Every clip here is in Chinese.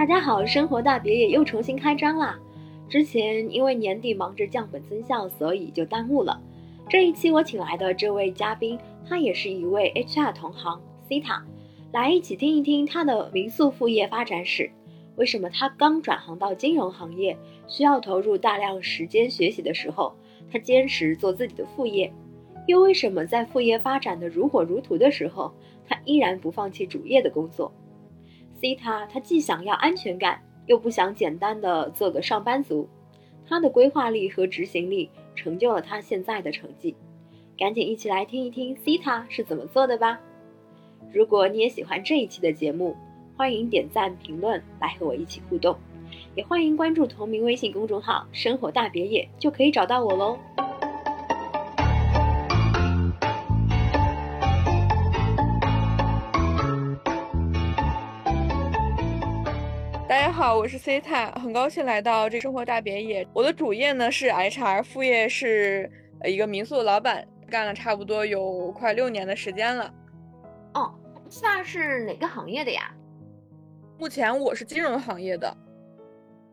大家好，生活大别野又重新开张啦！之前因为年底忙着降本增效，所以就耽误了。这一期我请来的这位嘉宾，他也是一位 HR 同行 Cita，来一起听一听他的民宿副业发展史。为什么他刚转行到金融行业，需要投入大量时间学习的时候，他坚持做自己的副业？又为什么在副业发展的如火如荼的时候，他依然不放弃主业的工作？C 他，他既想要安全感，又不想简单的做个上班族。他的规划力和执行力成就了他现在的成绩。赶紧一起来听一听 C 他是怎么做的吧。如果你也喜欢这一期的节目，欢迎点赞评论来和我一起互动，也欢迎关注同名微信公众号“生活大别野”，就可以找到我喽。好，我是 C 塔，很高兴来到这生活大别野。我的主业呢是 HR，副业是一个民宿的老板，干了差不多有快六年的时间了。哦，那是哪个行业的呀？目前我是金融行业的。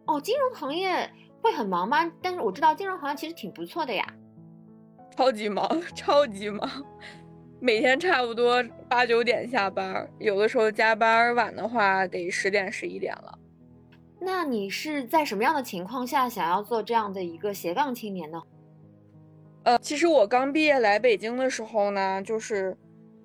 哦，金融行业会很忙吗？但是我知道金融行业其实挺不错的呀。超级忙，超级忙，每天差不多八九点下班，有的时候加班晚的话得十点十一点了。那你是在什么样的情况下想要做这样的一个斜杠青年呢？呃，其实我刚毕业来北京的时候呢，就是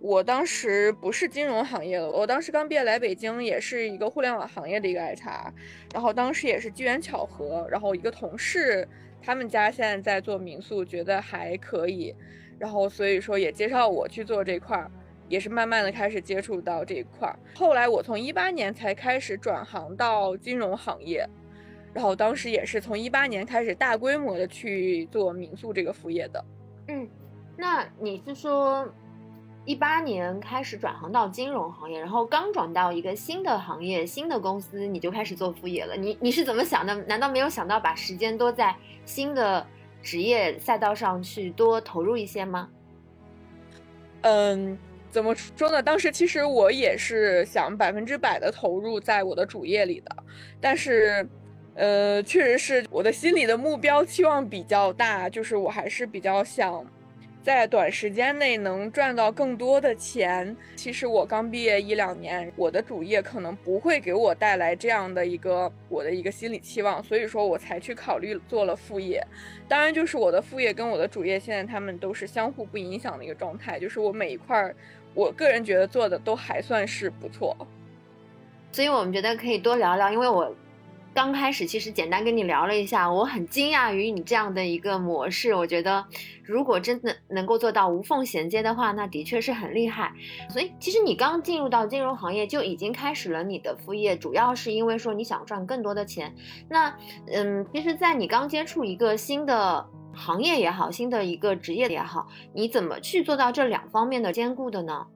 我当时不是金融行业的，我当时刚毕业来北京也是一个互联网行业的一个 HR，然后当时也是机缘巧合，然后一个同事他们家现在在做民宿，觉得还可以，然后所以说也介绍我去做这块儿。也是慢慢的开始接触到这一块儿，后来我从一八年才开始转行到金融行业，然后当时也是从一八年开始大规模的去做民宿这个副业的。嗯，那你是说一八年开始转行到金融行业，然后刚转到一个新的行业、新的公司，你就开始做副业了？你你是怎么想的？难道没有想到把时间多在新的职业赛道上去多投入一些吗？嗯。怎么说呢？当时其实我也是想百分之百的投入在我的主业里的，但是，呃，确实是我的心里的目标期望比较大，就是我还是比较想。在短时间内能赚到更多的钱。其实我刚毕业一两年，我的主业可能不会给我带来这样的一个我的一个心理期望，所以说我才去考虑做了副业。当然，就是我的副业跟我的主业现在他们都是相互不影响的一个状态。就是我每一块儿，我个人觉得做的都还算是不错。所以我们觉得可以多聊聊，因为我。刚开始其实简单跟你聊了一下，我很惊讶于你这样的一个模式。我觉得如果真的能够做到无缝衔接的话，那的确是很厉害。所以其实你刚进入到金融行业就已经开始了你的副业，主要是因为说你想赚更多的钱。那嗯，其实，在你刚接触一个新的行业也好，新的一个职业也好，你怎么去做到这两方面的兼顾的呢？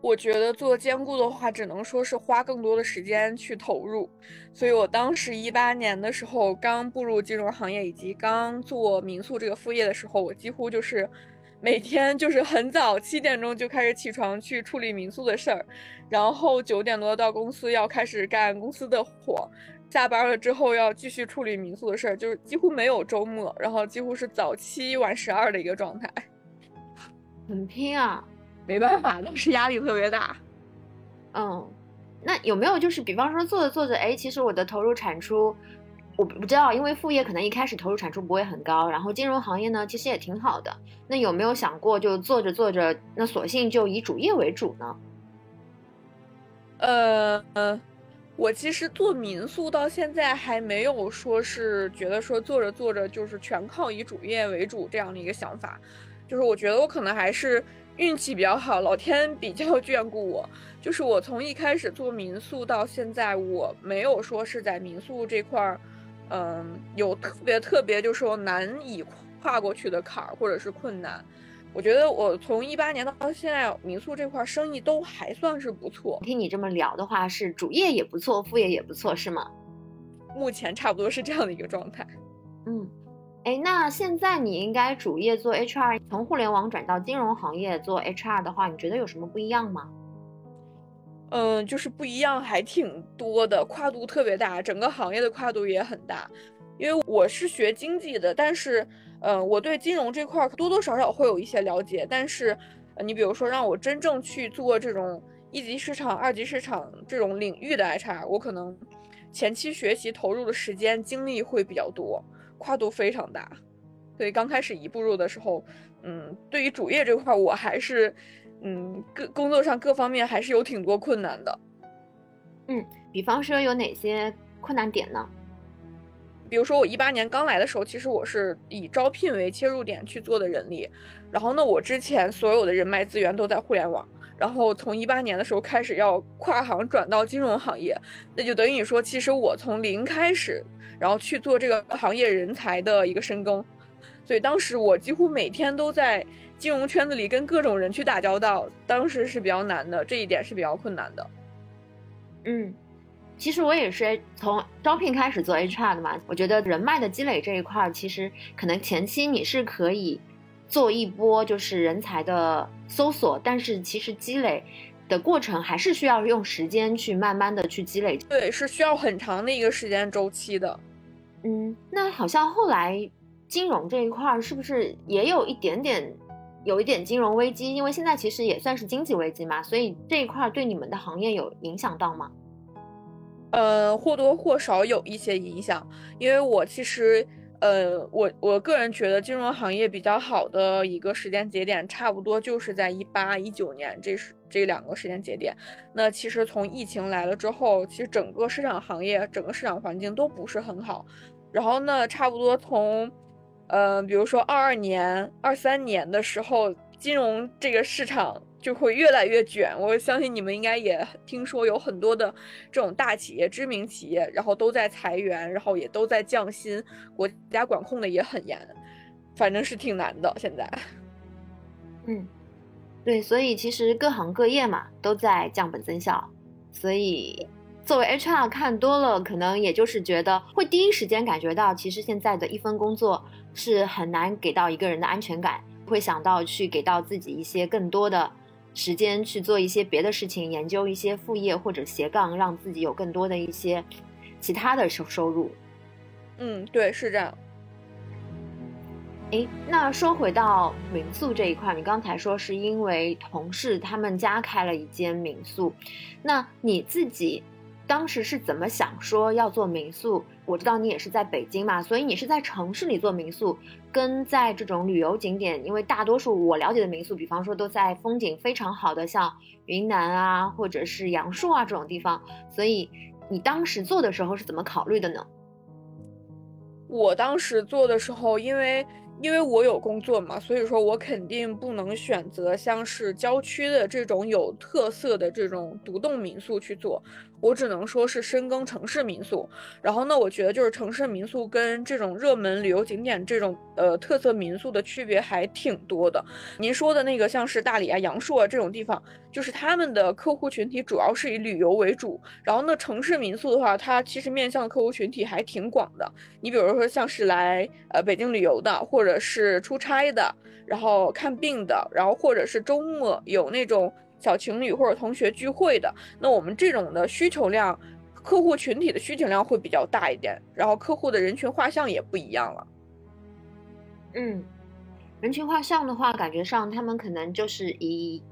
我觉得做兼顾的话，只能说是花更多的时间去投入。所以我当时一八年的时候，刚步入金融行业以及刚做民宿这个副业的时候，我几乎就是每天就是很早七点钟就开始起床去处理民宿的事儿，然后九点多到公司要开始干公司的活，下班了之后要继续处理民宿的事儿，就是几乎没有周末，然后几乎是早七晚十二的一个状态，很拼啊。没办法，当时压力特别大。嗯，那有没有就是，比方说做着做着，哎，其实我的投入产出，我不知道，因为副业可能一开始投入产出不会很高，然后金融行业呢，其实也挺好的。那有没有想过，就做着做着，那索性就以主业为主呢？呃，我其实做民宿到现在还没有说是觉得说做着做着就是全靠以主业为主这样的一个想法，就是我觉得我可能还是。运气比较好，老天比较眷顾我。就是我从一开始做民宿到现在，我没有说是在民宿这块儿，嗯，有特别特别就是说难以跨过去的坎儿或者是困难。我觉得我从一八年到现在，民宿这块生意都还算是不错。听你这么聊的话，是主业也不错，副业也不错，是吗？目前差不多是这样的一个状态。嗯。哎，那现在你应该主业做 HR，从互联网转到金融行业做 HR 的话，你觉得有什么不一样吗？嗯，就是不一样，还挺多的，跨度特别大，整个行业的跨度也很大。因为我是学经济的，但是，嗯，我对金融这块多多少少会有一些了解。但是，你比如说让我真正去做这种一级市场、二级市场这种领域的 HR，我可能前期学习投入的时间精力会比较多，跨度非常大。所以刚开始一步入的时候，嗯，对于主业这块，我还是。嗯，各工作上各方面还是有挺多困难的。嗯，比方说有哪些困难点呢？比如说我一八年刚来的时候，其实我是以招聘为切入点去做的人力。然后呢，我之前所有的人脉资源都在互联网。然后从一八年的时候开始要跨行转到金融行业，那就等于说，其实我从零开始，然后去做这个行业人才的一个深耕。所以当时我几乎每天都在。金融圈子里跟各种人去打交道，当时是比较难的，这一点是比较困难的。嗯，其实我也是从招聘开始做 HR 的嘛，我觉得人脉的积累这一块，其实可能前期你是可以做一波就是人才的搜索，但是其实积累的过程还是需要用时间去慢慢的去积累。对，是需要很长的一个时间周期的。嗯，那好像后来金融这一块是不是也有一点点？有一点金融危机，因为现在其实也算是经济危机嘛，所以这一块对你们的行业有影响到吗？呃，或多或少有一些影响，因为我其实，呃，我我个人觉得金融行业比较好的一个时间节点，差不多就是在一八一九年，这是这两个时间节点。那其实从疫情来了之后，其实整个市场行业、整个市场环境都不是很好。然后呢，差不多从。嗯，比如说二二年、二三年的时候，金融这个市场就会越来越卷。我相信你们应该也听说有很多的这种大企业、知名企业，然后都在裁员，然后也都在降薪，国家管控的也很严，反正是挺难的。现在，嗯，对，所以其实各行各业嘛都在降本增效，所以作为 HR 看多了，可能也就是觉得会第一时间感觉到，其实现在的一份工作。是很难给到一个人的安全感，会想到去给到自己一些更多的时间去做一些别的事情，研究一些副业或者斜杠，让自己有更多的一些其他的收收入。嗯，对，是这样。哎，那说回到民宿这一块，你刚才说是因为同事他们家开了一间民宿，那你自己？当时是怎么想说要做民宿？我知道你也是在北京嘛，所以你是在城市里做民宿，跟在这种旅游景点，因为大多数我了解的民宿，比方说都在风景非常好的像云南啊，或者是阳朔啊这种地方，所以你当时做的时候是怎么考虑的呢？我当时做的时候，因为。因为我有工作嘛，所以说我肯定不能选择像是郊区的这种有特色的这种独栋民宿去做，我只能说是深耕城市民宿。然后呢，我觉得就是城市民宿跟这种热门旅游景点这种呃特色民宿的区别还挺多的。您说的那个像是大理啊、阳朔啊这种地方，就是他们的客户群体主要是以旅游为主。然后呢，城市民宿的话，它其实面向的客户群体还挺广的。你比如说像是来呃北京旅游的，或者是出差的，然后看病的，然后或者是周末有那种小情侣或者同学聚会的，那我们这种的需求量，客户群体的需求量会比较大一点，然后客户的人群画像也不一样了。嗯，人群画像的话，感觉上他们可能就是以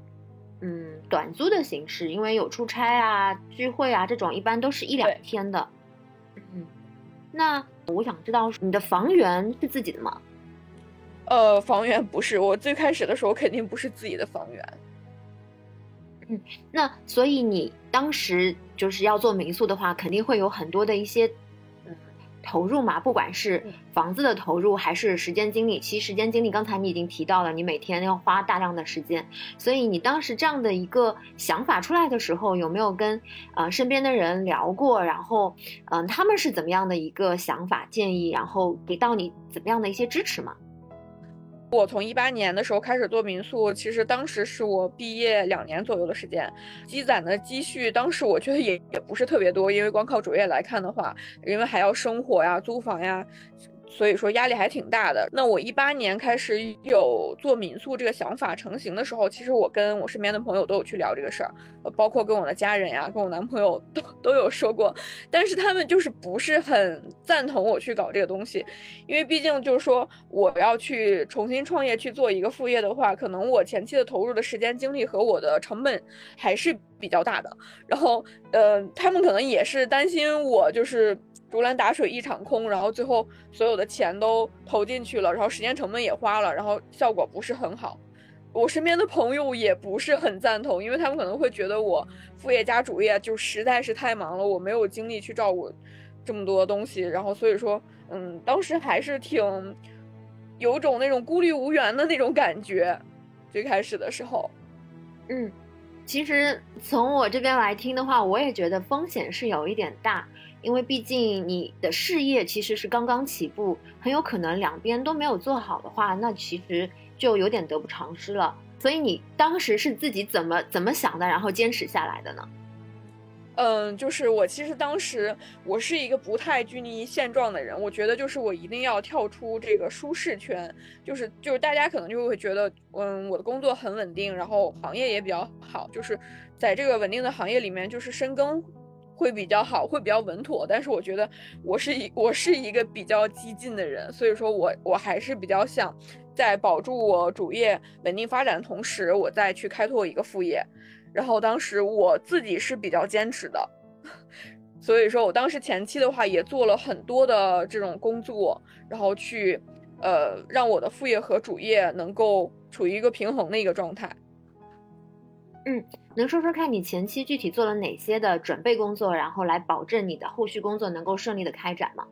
嗯短租的形式，因为有出差啊、聚会啊这种，一般都是一两天的。嗯，那我想知道你的房源是自己的吗？呃，房源不是我最开始的时候肯定不是自己的房源。嗯，那所以你当时就是要做民宿的话，肯定会有很多的一些嗯投入嘛，不管是房子的投入还是时间精力。其实时间精力刚才你已经提到了，你每天要花大量的时间。所以你当时这样的一个想法出来的时候，有没有跟呃身边的人聊过？然后嗯，他们是怎么样的一个想法建议？然后给到你怎么样的一些支持吗？我从一八年的时候开始做民宿，其实当时是我毕业两年左右的时间，积攒的积蓄，当时我觉得也也不是特别多，因为光靠主业来看的话，因为还要生活呀、租房呀，所以说压力还挺大的。那我一八年开始有做民宿这个想法成型的时候，其实我跟我身边的朋友都有去聊这个事儿，包括跟我的家人呀，跟我男朋友都都有说过，但是他们就是不是很赞同我去搞这个东西，因为毕竟就是说我要去重新创业去做一个副业的话，可能我前期的投入的时间精力和我的成本还是比较大的。然后，呃，他们可能也是担心我就是。竹篮打水一场空，然后最后所有的钱都投进去了，然后时间成本也花了，然后效果不是很好。我身边的朋友也不是很赞同，因为他们可能会觉得我副业加主业就实在是太忙了，我没有精力去照顾这么多东西。然后所以说，嗯，当时还是挺有种那种孤立无援的那种感觉。最开始的时候，嗯，其实从我这边来听的话，我也觉得风险是有一点大。因为毕竟你的事业其实是刚刚起步，很有可能两边都没有做好的话，那其实就有点得不偿失了。所以你当时是自己怎么怎么想的，然后坚持下来的呢？嗯，就是我其实当时我是一个不太拘泥于现状的人，我觉得就是我一定要跳出这个舒适圈，就是就是大家可能就会觉得，嗯，我的工作很稳定，然后行业也比较好，就是在这个稳定的行业里面，就是深耕。会比较好，会比较稳妥，但是我觉得我是一我是一个比较激进的人，所以说我我还是比较想在保住我主业稳定发展的同时，我再去开拓一个副业。然后当时我自己是比较坚持的，所以说我当时前期的话也做了很多的这种工作，然后去呃让我的副业和主业能够处于一个平衡的一个状态。嗯。能说说看你前期具体做了哪些的准备工作，然后来保证你的后续工作能够顺利的开展吗？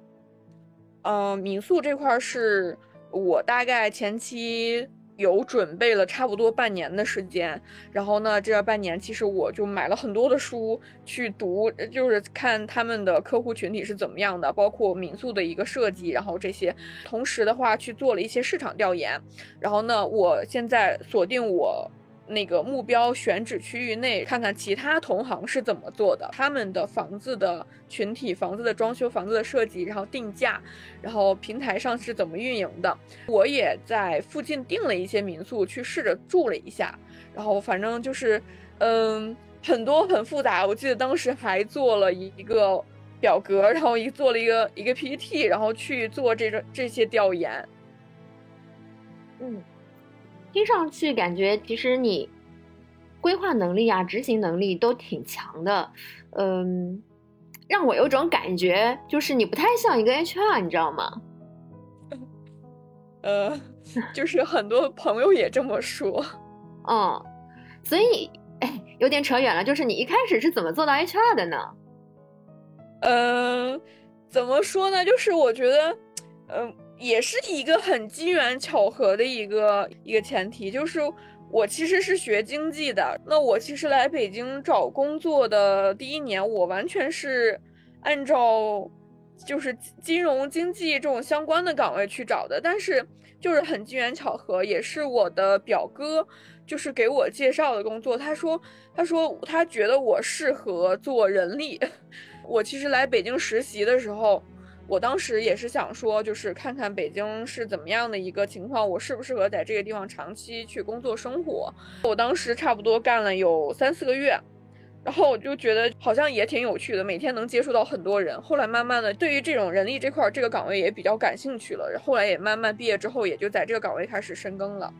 呃，民宿这块是我大概前期有准备了差不多半年的时间，然后呢，这半年其实我就买了很多的书去读，就是看他们的客户群体是怎么样的，包括民宿的一个设计，然后这些，同时的话去做了一些市场调研，然后呢，我现在锁定我。那个目标选址区域内，看看其他同行是怎么做的，他们的房子的群体、房子的装修、房子的设计，然后定价，然后平台上是怎么运营的。我也在附近订了一些民宿去试着住了一下，然后反正就是，嗯，很多很复杂。我记得当时还做了一个表格，然后一做了一个一个 PPT，然后去做这个这些调研。嗯。听上去感觉其实你规划能力啊、执行能力都挺强的，嗯，让我有种感觉，就是你不太像一个 HR，你知道吗？呃，就是很多朋友也这么说，嗯，所以哎，有点扯远了，就是你一开始是怎么做到 HR 的呢？嗯，怎么说呢？就是我觉得，嗯。也是一个很机缘巧合的一个一个前提，就是我其实是学经济的，那我其实来北京找工作的第一年，我完全是按照就是金融经济这种相关的岗位去找的，但是就是很机缘巧合，也是我的表哥就是给我介绍的工作，他说他说他觉得我适合做人力，我其实来北京实习的时候。我当时也是想说，就是看看北京是怎么样的一个情况，我适不适合在这个地方长期去工作生活。我当时差不多干了有三四个月，然后我就觉得好像也挺有趣的，每天能接触到很多人。后来慢慢的，对于这种人力这块这个岗位也比较感兴趣了。后来也慢慢毕业之后，也就在这个岗位开始深耕了。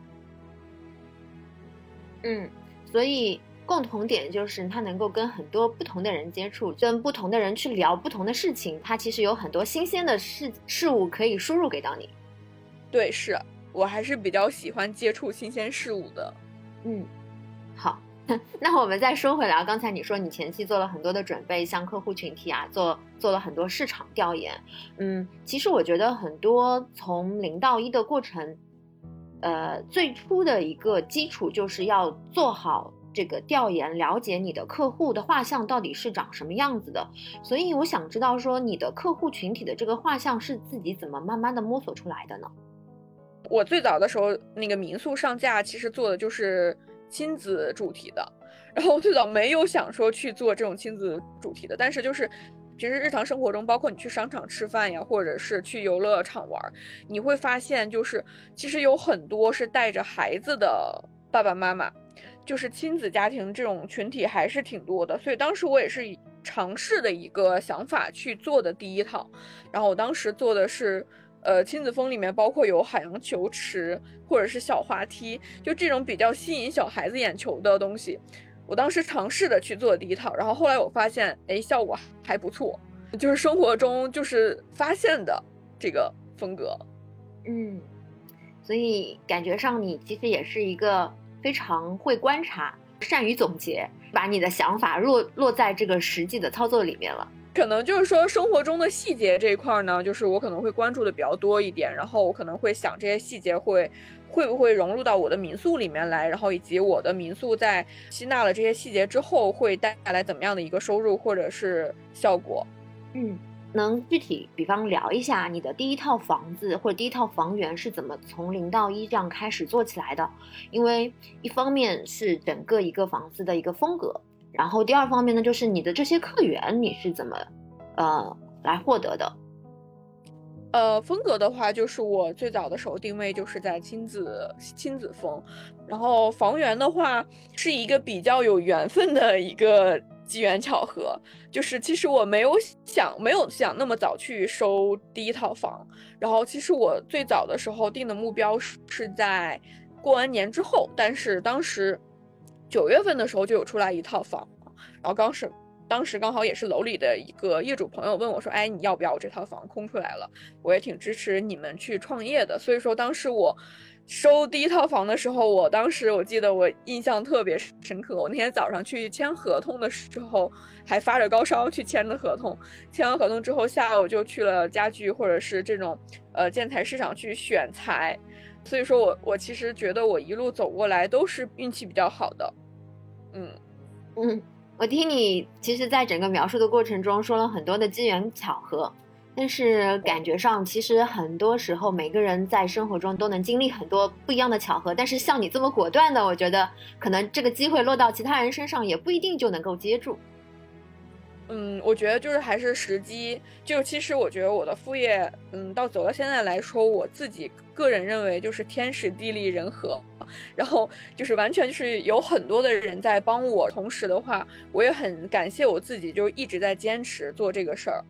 嗯，所以。共同点就是他能够跟很多不同的人接触，跟不同的人去聊不同的事情，他其实有很多新鲜的事事物可以输入给到你。对，是我还是比较喜欢接触新鲜事物的。嗯，好，那我们再说回来，刚才你说你前期做了很多的准备，像客户群体啊做做了很多市场调研。嗯，其实我觉得很多从零到一的过程，呃，最初的一个基础就是要做好。这个调研了解你的客户的画像到底是长什么样子的，所以我想知道说你的客户群体的这个画像是自己怎么慢慢的摸索出来的呢？我最早的时候那个民宿上架其实做的就是亲子主题的，然后我最早没有想说去做这种亲子主题的，但是就是平时日常生活中，包括你去商场吃饭呀，或者是去游乐场玩，你会发现，就是其实有很多是带着孩子的爸爸妈妈，就是亲子家庭这种群体还是挺多的。所以当时我也是尝试的一个想法去做的第一套，然后我当时做的是。呃，亲子风里面包括有海洋球池或者是小滑梯，就这种比较吸引小孩子眼球的东西。我当时尝试的去做第一套，然后后来我发现，哎，效果还不错，就是生活中就是发现的这个风格。嗯，所以感觉上你其实也是一个非常会观察、善于总结，把你的想法落落在这个实际的操作里面了。可能就是说生活中的细节这一块呢，就是我可能会关注的比较多一点，然后我可能会想这些细节会会不会融入到我的民宿里面来，然后以及我的民宿在吸纳了这些细节之后会带来怎么样的一个收入或者是效果。嗯，能具体比方聊一下你的第一套房子或者第一套房源是怎么从零到一这样开始做起来的？因为一方面是整个一个房子的一个风格。然后第二方面呢，就是你的这些客源你是怎么，呃，来获得的？呃，风格的话，就是我最早的时候定位就是在亲子亲子风，然后房源的话是一个比较有缘分的一个机缘巧合，就是其实我没有想没有想那么早去收第一套房，然后其实我最早的时候定的目标是是在过完年之后，但是当时。九月份的时候就有出来一套房，然后刚是当时刚好也是楼里的一个业主朋友问我说：“哎，你要不要我这套房空出来了？”我也挺支持你们去创业的，所以说当时我收第一套房的时候，我当时我记得我印象特别深刻。我那天早上去签合同的时候还发着高烧去签的合同，签完合同之后下午就去了家具或者是这种呃建材市场去选材。所以说我我其实觉得我一路走过来都是运气比较好的，嗯嗯，我听你其实，在整个描述的过程中说了很多的机缘巧合，但是感觉上其实很多时候每个人在生活中都能经历很多不一样的巧合，但是像你这么果断的，我觉得可能这个机会落到其他人身上也不一定就能够接住。嗯，我觉得就是还是时机，就其实我觉得我的副业，嗯，到走到现在来说，我自己个人认为就是天时地利人和，然后就是完全就是有很多的人在帮我，同时的话，我也很感谢我自己，就一直在坚持做这个事儿。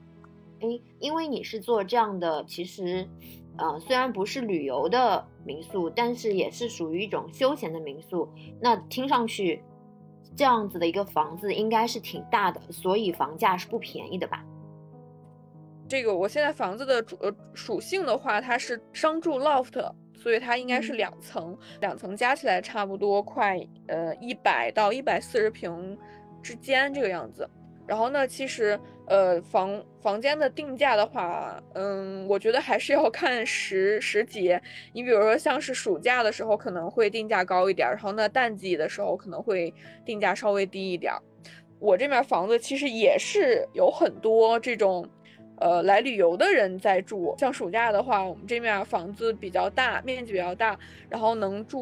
哎，因为你是做这样的，其实，呃，虽然不是旅游的民宿，但是也是属于一种休闲的民宿，那听上去。这样子的一个房子应该是挺大的，所以房价是不便宜的吧？这个我现在房子的主呃属性的话，它是商住 loft，所以它应该是两层，两层加起来差不多快呃一百到一百四十平之间这个样子。然后呢，其实。呃，房房间的定价的话，嗯，我觉得还是要看时时节。你比如说，像是暑假的时候可能会定价高一点，然后呢，淡季的时候可能会定价稍微低一点。我这面房子其实也是有很多这种，呃，来旅游的人在住。像暑假的话，我们这面房子比较大，面积比较大，然后能住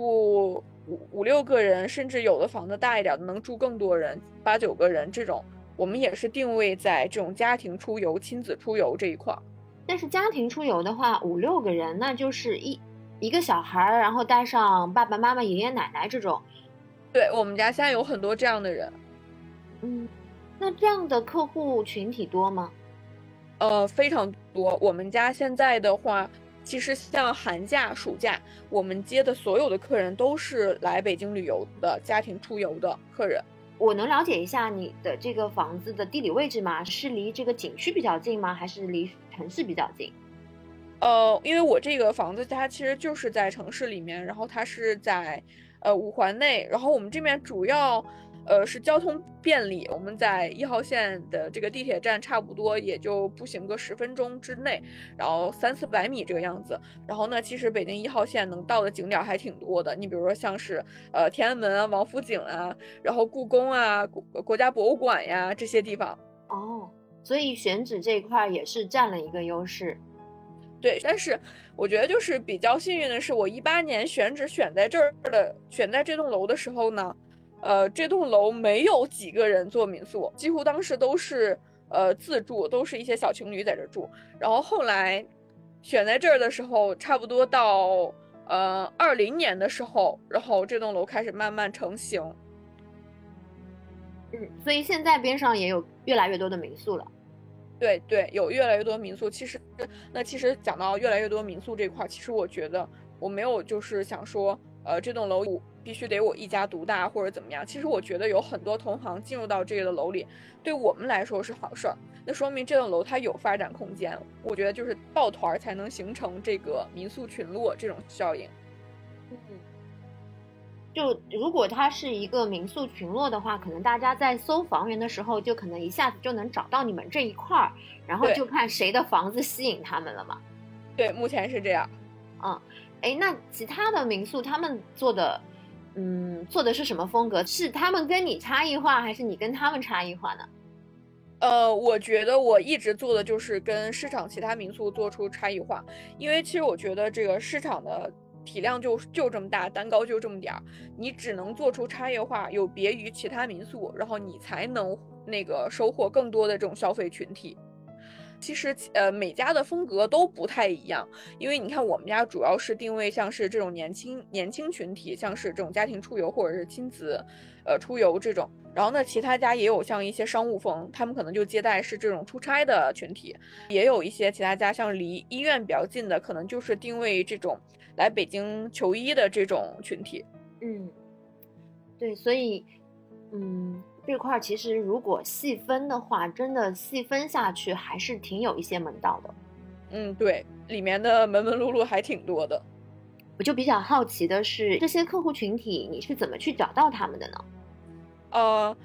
五五六个人，甚至有的房子大一点的能住更多人，八九个人这种。我们也是定位在这种家庭出游、亲子出游这一块儿，但是家庭出游的话，五六个人，那就是一一个小孩儿，然后带上爸爸妈妈、爷爷奶奶这种。对我们家现在有很多这样的人。嗯，那这样的客户群体多吗？呃，非常多。我们家现在的话，其实像寒假、暑假，我们接的所有的客人都是来北京旅游的家庭出游的客人。我能了解一下你的这个房子的地理位置吗？是离这个景区比较近吗？还是离城市比较近？呃，因为我这个房子它其实就是在城市里面，然后它是在呃五环内，然后我们这边主要。呃，是交通便利，我们在一号线的这个地铁站，差不多也就步行个十分钟之内，然后三四百米这个样子。然后呢，其实北京一号线能到的景点还挺多的，你比如说像是呃天安门啊、王府井啊，然后故宫啊、国国家博物馆呀这些地方。哦，所以选址这一块也是占了一个优势。对，但是我觉得就是比较幸运的是，我一八年选址选在这儿的，选在这栋楼的时候呢。呃，这栋楼没有几个人做民宿，几乎当时都是呃自住，都是一些小情侣在这住。然后后来选在这儿的时候，差不多到呃二零年的时候，然后这栋楼开始慢慢成型。嗯，所以现在边上也有越来越多的民宿了。对对，有越来越多民宿。其实，那其实讲到越来越多民宿这块，其实我觉得我没有就是想说，呃，这栋楼必须得我一家独大或者怎么样。其实我觉得有很多同行进入到这个楼里，对我们来说是好事儿。那说明这栋楼它有发展空间。我觉得就是抱团才能形成这个民宿群落这种效应。嗯。就如果它是一个民宿群落的话，可能大家在搜房源的时候，就可能一下子就能找到你们这一块儿，然后就看谁的房子吸引他们了嘛。对，目前是这样。嗯，哎，那其他的民宿他们做的，嗯，做的是什么风格？是他们跟你差异化，还是你跟他们差异化呢？呃，我觉得我一直做的就是跟市场其他民宿做出差异化，因为其实我觉得这个市场的。体量就就这么大，蛋糕就这么点儿，你只能做出差异化，有别于其他民宿，然后你才能那个收获更多的这种消费群体。其实，呃，每家的风格都不太一样，因为你看我们家主要是定位像是这种年轻年轻群体，像是这种家庭出游或者是亲子，呃，出游这种。然后呢，其他家也有像一些商务风，他们可能就接待是这种出差的群体，也有一些其他家像离医院比较近的，可能就是定位这种。来北京求医的这种群体，嗯，对，所以，嗯，这块儿其实如果细分的话，真的细分下去还是挺有一些门道的。嗯，对，里面的门门路路还挺多的。我就比较好奇的是，这些客户群体你是怎么去找到他们的呢？呃，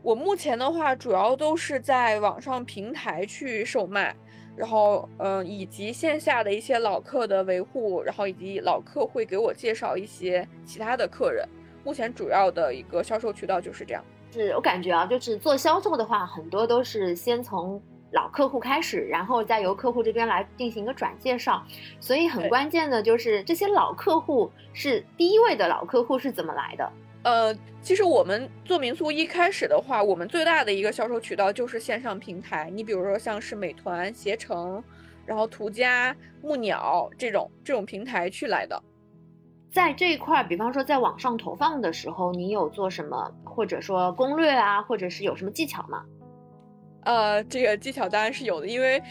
我目前的话，主要都是在网上平台去售卖。然后，嗯，以及线下的一些老客的维护，然后以及老客会给我介绍一些其他的客人。目前主要的一个销售渠道就是这样。是我感觉啊，就是做销售的话，很多都是先从老客户开始，然后再由客户这边来进行一个转介绍。所以很关键的就是这些老客户是第一位的老客户是怎么来的。呃，其实我们做民宿一开始的话，我们最大的一个销售渠道就是线上平台。你比如说像是美团、携程，然后途家、木鸟这种这种平台去来的。在这一块，比方说在网上投放的时候，你有做什么，或者说攻略啊，或者是有什么技巧吗？呃，这个技巧当然是有的，因为。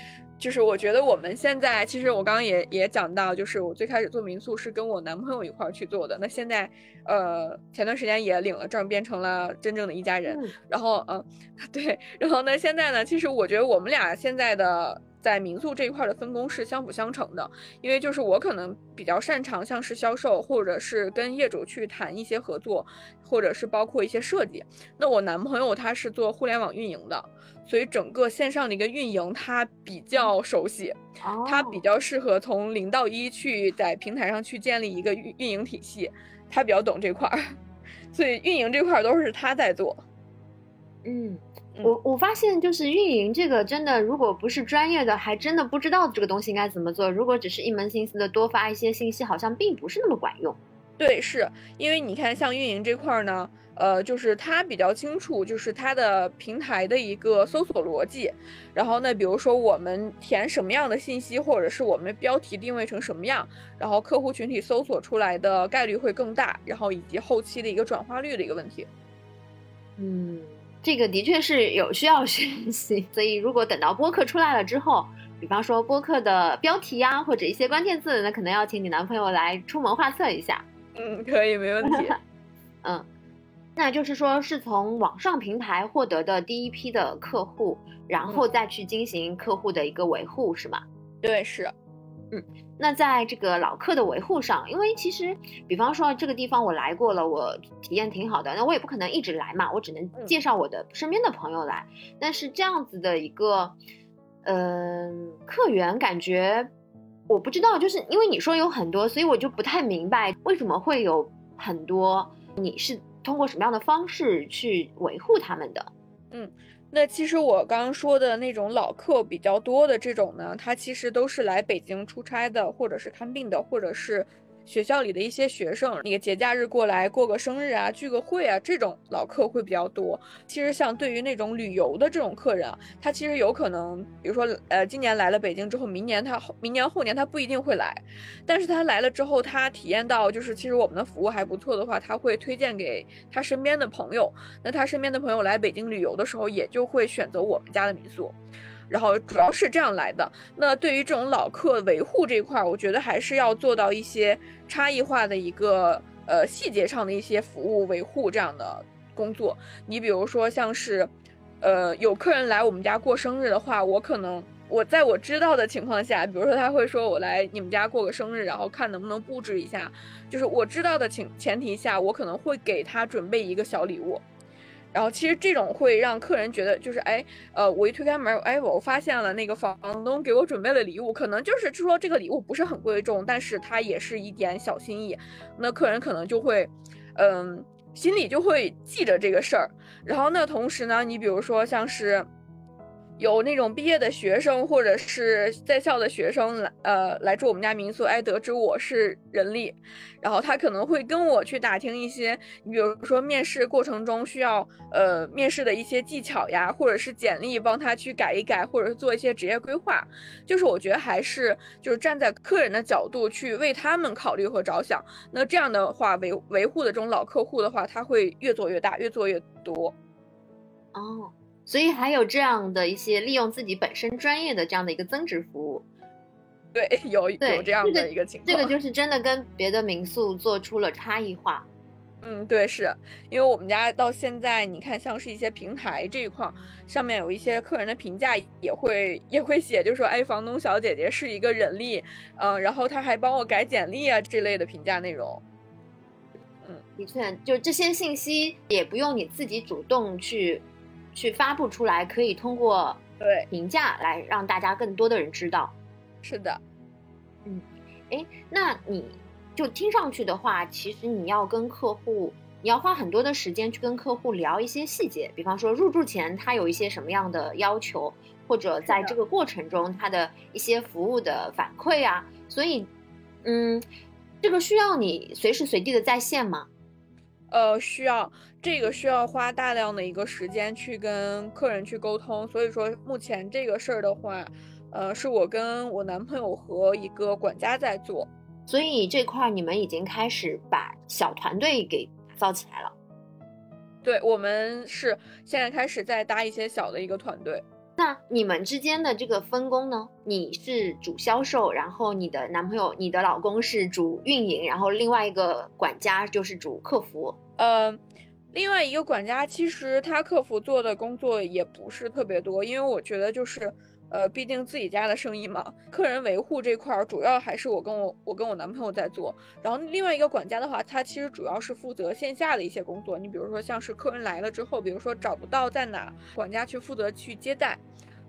就是我觉得我们现在，其实我刚刚也也讲到，就是我最开始做民宿是跟我男朋友一块儿去做的。那现在，呃，前段时间也领了证，变成了真正的一家人。然后，嗯，对，然后呢，现在呢，其实我觉得我们俩现在的。在民宿这一块的分工是相辅相成的，因为就是我可能比较擅长像是销售，或者是跟业主去谈一些合作，或者是包括一些设计。那我男朋友他是做互联网运营的，所以整个线上的一个运营他比较熟悉，他比较适合从零到一去在平台上去建立一个运运营体系，他比较懂这块儿，所以运营这块都是他在做。嗯。我我发现就是运营这个真的，如果不是专业的，还真的不知道这个东西应该怎么做。如果只是一门心思的多发一些信息，好像并不是那么管用。对，是因为你看，像运营这块呢，呃，就是它比较清楚，就是它的平台的一个搜索逻辑。然后呢，比如说我们填什么样的信息，或者是我们标题定位成什么样，然后客户群体搜索出来的概率会更大，然后以及后期的一个转化率的一个问题。嗯。这个的确是有需要学习，所以如果等到播客出来了之后，比方说播客的标题呀，或者一些关键字，那可能要请你男朋友来出谋划策一下。嗯，可以，没问题。嗯，那就是说是从网上平台获得的第一批的客户，然后再去进行客户的一个维护，是吗？对，是。嗯，那在这个老客的维护上，因为其实，比方说这个地方我来过了，我体验挺好的，那我也不可能一直来嘛，我只能介绍我的身边的朋友来。但是这样子的一个，嗯，客源感觉，我不知道，就是因为你说有很多，所以我就不太明白为什么会有很多，你是通过什么样的方式去维护他们的？嗯。那其实我刚刚说的那种老客比较多的这种呢，他其实都是来北京出差的，或者是看病的，或者是学校里的一些学生，那个节假日过来过个生日啊，聚个会啊，这种老客会比较多。其实像对于那种旅游的这种客人啊，他其实有可能，比如说，呃，今年来了北京之后，明年他明年后年他不一定会来，但是他来了之后，他体验到就是其实我们的服务还不错的话，他会推荐给他身边的朋友。那他身边的朋友来北京旅游的时候，也就会选择我们家的民宿。然后主要是这样来的。那对于这种老客维护这一块，我觉得还是要做到一些差异化的一个呃细节上的一些服务维护这样的工作。你比如说像是，呃，有客人来我们家过生日的话，我可能我在我知道的情况下，比如说他会说我来你们家过个生日，然后看能不能布置一下，就是我知道的情前提下，我可能会给他准备一个小礼物。然后其实这种会让客人觉得，就是哎，呃，我一推开门，哎，我发现了那个房东给我准备的礼物，可能就是说这个礼物不是很贵重，但是它也是一点小心意，那客人可能就会，嗯，心里就会记着这个事儿。然后那同时呢，你比如说像是。有那种毕业的学生或者是在校的学生来，呃，来住我们家民宿，哎，得知我是人力，然后他可能会跟我去打听一些，比如说面试过程中需要，呃，面试的一些技巧呀，或者是简历帮他去改一改，或者是做一些职业规划，就是我觉得还是就是站在客人的角度去为他们考虑和着想，那这样的话维维护的这种老客户的话，他会越做越大，越做越多。哦。所以还有这样的一些利用自己本身专业的这样的一个增值服务，对，有有这样的一个情况，这个就是真的跟别的民宿做出了差异化。嗯，对，是因为我们家到现在，你看像是一些平台这一块上面有一些客人的评价也会也会写，就说哎，房东小姐姐是一个人力，嗯，然后他还帮我改简历啊这类的评价内容。嗯，的确，就这些信息也不用你自己主动去。去发布出来，可以通过对评价来让大家更多的人知道。是的，嗯，哎，那你就听上去的话，其实你要跟客户，你要花很多的时间去跟客户聊一些细节，比方说入住前他有一些什么样的要求，或者在这个过程中他的一些服务的反馈啊。所以，嗯，这个需要你随时随地的在线吗？呃，需要这个需要花大量的一个时间去跟客人去沟通，所以说目前这个事儿的话，呃，是我跟我男朋友和一个管家在做，所以这块你们已经开始把小团队给打造起来了。对，我们是现在开始在搭一些小的一个团队。那你们之间的这个分工呢？你是主销售，然后你的男朋友、你的老公是主运营，然后另外一个管家就是主客服。呃，另外一个管家其实他客服做的工作也不是特别多，因为我觉得就是，呃，毕竟自己家的生意嘛，客人维护这块儿主要还是我跟我我跟我男朋友在做。然后另外一个管家的话，他其实主要是负责线下的一些工作。你比如说像是客人来了之后，比如说找不到在哪，管家去负责去接待。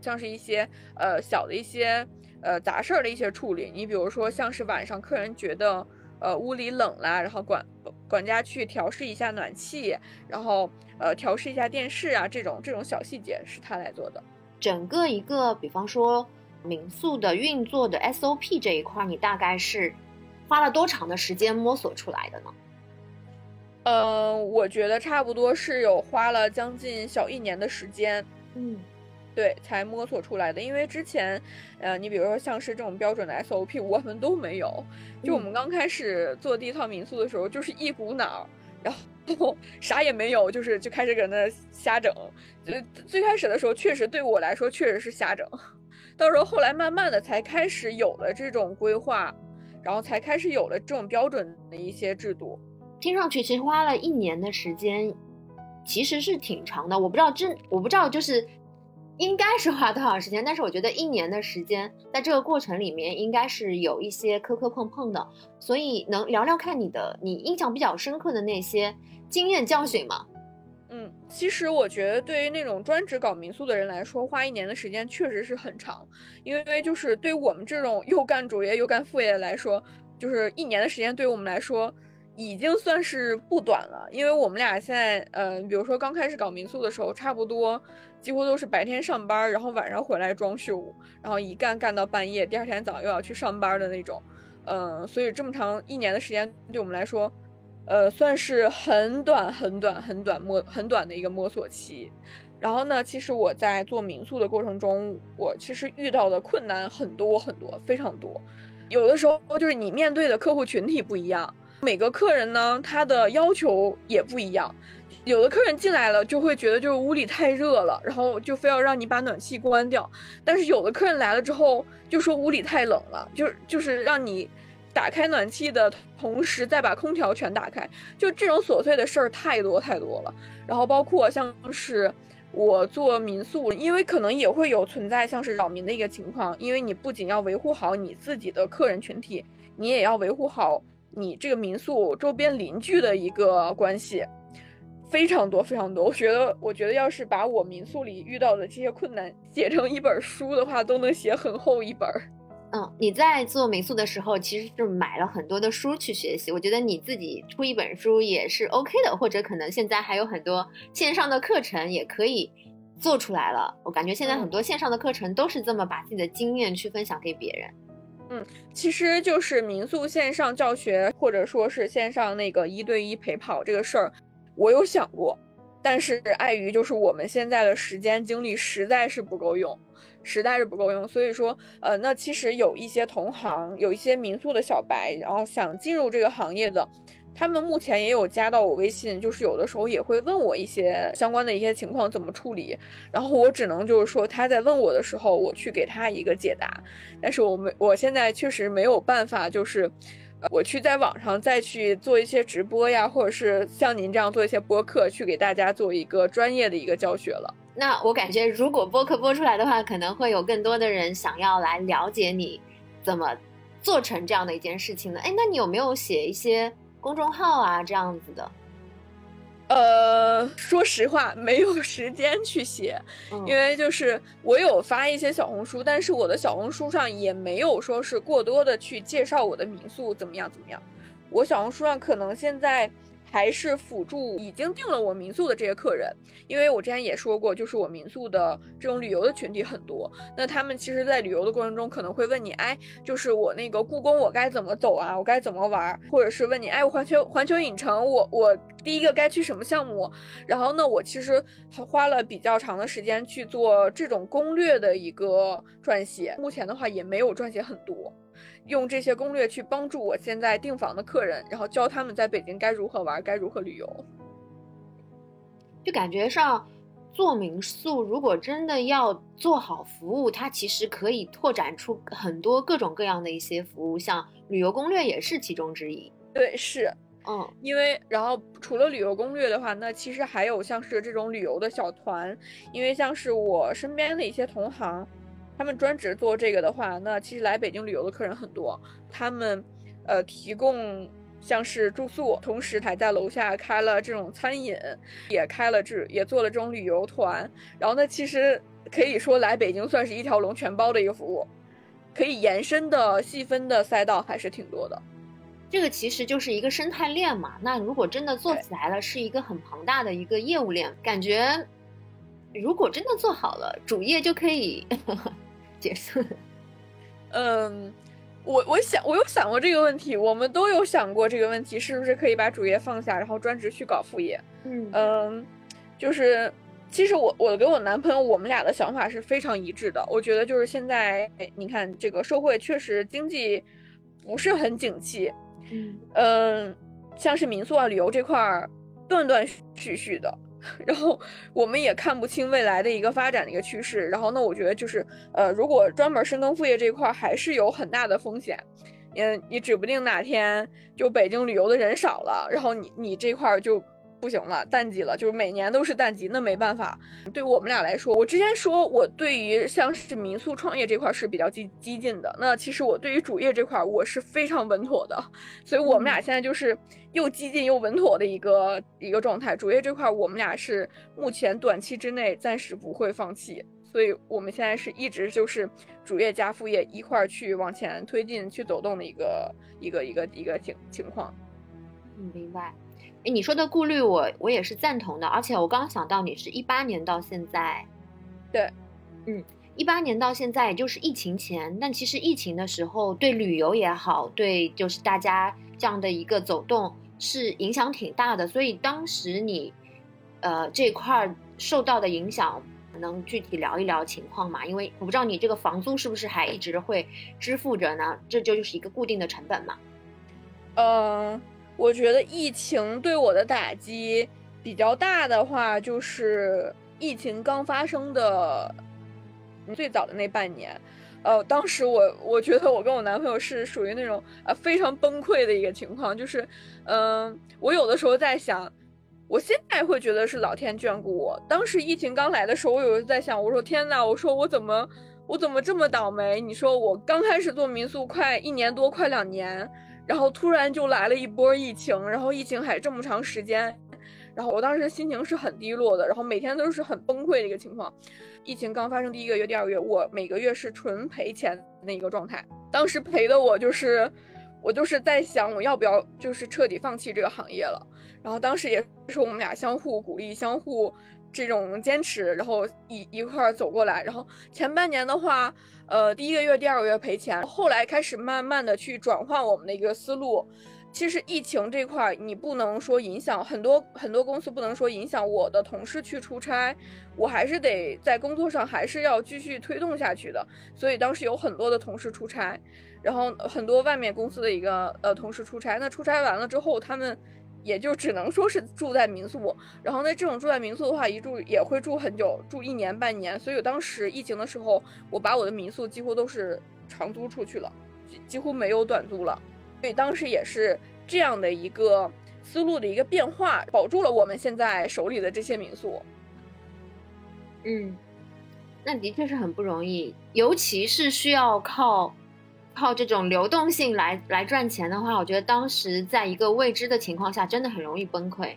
像是一些呃小的一些呃杂事儿的一些处理，你比如说像是晚上客人觉得呃屋里冷啦，然后管管家去调试一下暖气，然后呃调试一下电视啊，这种这种小细节是他来做的。整个一个比方说民宿的运作的 SOP 这一块，你大概是花了多长的时间摸索出来的呢？嗯，我觉得差不多是有花了将近小一年的时间。嗯。对，才摸索出来的。因为之前，呃，你比如说像是这种标准的 SOP，我们都没有。就我们刚开始做第一套民宿的时候，就是一股脑，然后 啥也没有，就是就开始搁那瞎整。最最开始的时候，确实对我来说确实是瞎整。到时候后来慢慢的才开始有了这种规划，然后才开始有了这种标准的一些制度。听上去其实花了一年的时间，其实是挺长的。我不知道真，我不知道就是。应该是花多少时间？但是我觉得一年的时间，在这个过程里面，应该是有一些磕磕碰碰的。所以能聊聊看你的，你印象比较深刻的那些经验教训吗？嗯，其实我觉得对于那种专职搞民宿的人来说，花一年的时间确实是很长。因为就是对于我们这种又干主业又干副业来说，就是一年的时间对于我们来说已经算是不短了。因为我们俩现在，嗯，比如说刚开始搞民宿的时候，差不多。几乎都是白天上班，然后晚上回来装修，然后一干干到半夜，第二天早上又要去上班的那种。嗯，所以这么长一年的时间对我们来说，呃，算是很短很短很短摸很短的一个摸索期。然后呢，其实我在做民宿的过程中，我其实遇到的困难很多很多，非常多。有的时候就是你面对的客户群体不一样，每个客人呢他的要求也不一样。有的客人进来了就会觉得就是屋里太热了，然后就非要让你把暖气关掉。但是有的客人来了之后就说屋里太冷了，就是就是让你打开暖气的同时再把空调全打开。就这种琐碎的事儿太多太多了。然后包括像是。我做民宿，因为可能也会有存在像是扰民的一个情况，因为你不仅要维护好你自己的客人群体，你也要维护好你这个民宿周边邻居的一个关系，非常多非常多。我觉得，我觉得要是把我民宿里遇到的这些困难写成一本书的话，都能写很厚一本。嗯，你在做民宿的时候，其实是买了很多的书去学习。我觉得你自己出一本书也是 OK 的，或者可能现在还有很多线上的课程也可以做出来了。我感觉现在很多线上的课程都是这么把自己的经验去分享给别人。嗯，其实就是民宿线上教学，或者说是线上那个一对一陪跑这个事儿，我有想过，但是碍于就是我们现在的时间精力实在是不够用。实在是不够用，所以说，呃，那其实有一些同行，有一些民宿的小白，然后想进入这个行业的，他们目前也有加到我微信，就是有的时候也会问我一些相关的一些情况怎么处理，然后我只能就是说他在问我的时候，我去给他一个解答，但是我没，我现在确实没有办法，就是，我去在网上再去做一些直播呀，或者是像您这样做一些播客，去给大家做一个专业的一个教学了。那我感觉，如果播客播出来的话，可能会有更多的人想要来了解你怎么做成这样的一件事情呢？哎，那你有没有写一些公众号啊这样子的？呃，说实话，没有时间去写，因为就是我有发一些小红书，但是我的小红书上也没有说是过多的去介绍我的民宿怎么样怎么样。我小红书上可能现在。还是辅助已经订了我民宿的这些客人，因为我之前也说过，就是我民宿的这种旅游的群体很多，那他们其实，在旅游的过程中可能会问你，哎，就是我那个故宫我该怎么走啊？我该怎么玩？或者是问你，哎，环球环球影城我我第一个该去什么项目？然后呢，我其实还花了比较长的时间去做这种攻略的一个撰写，目前的话也没有撰写很多。用这些攻略去帮助我现在订房的客人，然后教他们在北京该如何玩，该如何旅游。就感觉上，做民宿如果真的要做好服务，它其实可以拓展出很多各种各样的一些服务，像旅游攻略也是其中之一。对，是，嗯，因为然后除了旅游攻略的话，那其实还有像是这种旅游的小团，因为像是我身边的一些同行。他们专职做这个的话，那其实来北京旅游的客人很多。他们，呃，提供像是住宿，同时还在楼下开了这种餐饮，也开了这也做了这种旅游团。然后呢，其实可以说来北京算是一条龙全包的一个服务，可以延伸的细分的赛道还是挺多的。这个其实就是一个生态链嘛。那如果真的做起来了，是一个很庞大的一个业务链。感觉如果真的做好了，主业就可以。结束。嗯，我我想我有想过这个问题，我们都有想过这个问题，是不是可以把主业放下，然后专职去搞副业？嗯嗯，就是其实我我跟我男朋友我们俩的想法是非常一致的。我觉得就是现在你看这个社会确实经济不是很景气，嗯嗯，像是民宿啊旅游这块儿断断续续的。然后我们也看不清未来的一个发展的一个趋势。然后呢，我觉得就是，呃，如果专门深耕副业这一块，还是有很大的风险。嗯，你指不定哪天就北京旅游的人少了，然后你你这块就。不行了，淡季了，就是每年都是淡季，那没办法。对我们俩来说，我之前说我对于像是民宿创业这块是比较激激进的，那其实我对于主业这块我是非常稳妥的，所以我们俩现在就是又激进又稳妥的一个一个状态。主业这块我们俩是目前短期之内暂时不会放弃，所以我们现在是一直就是主业加副业一块去往前推进去走动的一个一个一个一个情情况。嗯，明白。哎，你说的顾虑我我也是赞同的，而且我刚刚想到你是一八年到现在，对，嗯，一八年到现在，也就是疫情前，但其实疫情的时候，对旅游也好，对就是大家这样的一个走动是影响挺大的。所以当时你，呃，这块受到的影响，能具体聊一聊情况吗？因为我不知道你这个房租是不是还一直会支付着呢？这就就是一个固定的成本嘛。嗯，我觉得疫情对我的打击比较大的话，就是疫情刚发生的。最早的那半年，呃，当时我我觉得我跟我男朋友是属于那种呃非常崩溃的一个情况，就是，嗯，我有的时候在想，我现在会觉得是老天眷顾我。当时疫情刚来的时候，我有时在想，我说天呐，我说我怎么我怎么这么倒霉？你说我刚开始做民宿快一年多，快两年，然后突然就来了一波疫情，然后疫情还这么长时间，然后我当时心情是很低落的，然后每天都是很崩溃的一个情况。疫情刚发生第一个月、第二个月，我每个月是纯赔钱的一个状态。当时赔的我就是，我就是在想，我要不要就是彻底放弃这个行业了。然后当时也是我们俩相互鼓励、相互这种坚持，然后一一块儿走过来。然后前半年的话，呃，第一个月、第二个月赔钱，后来开始慢慢的去转换我们的一个思路。其实疫情这块儿，你不能说影响很多很多公司，不能说影响我的同事去出差，我还是得在工作上还是要继续推动下去的。所以当时有很多的同事出差，然后很多外面公司的一个呃同事出差，那出差完了之后，他们也就只能说是住在民宿，然后那这种住在民宿的话，一住也会住很久，住一年半年。所以当时疫情的时候，我把我的民宿几乎都是长租出去了，几几乎没有短租了。所以当时也是这样的一个思路的一个变化，保住了我们现在手里的这些民宿。嗯，那的确是很不容易，尤其是需要靠靠这种流动性来来赚钱的话，我觉得当时在一个未知的情况下，真的很容易崩溃。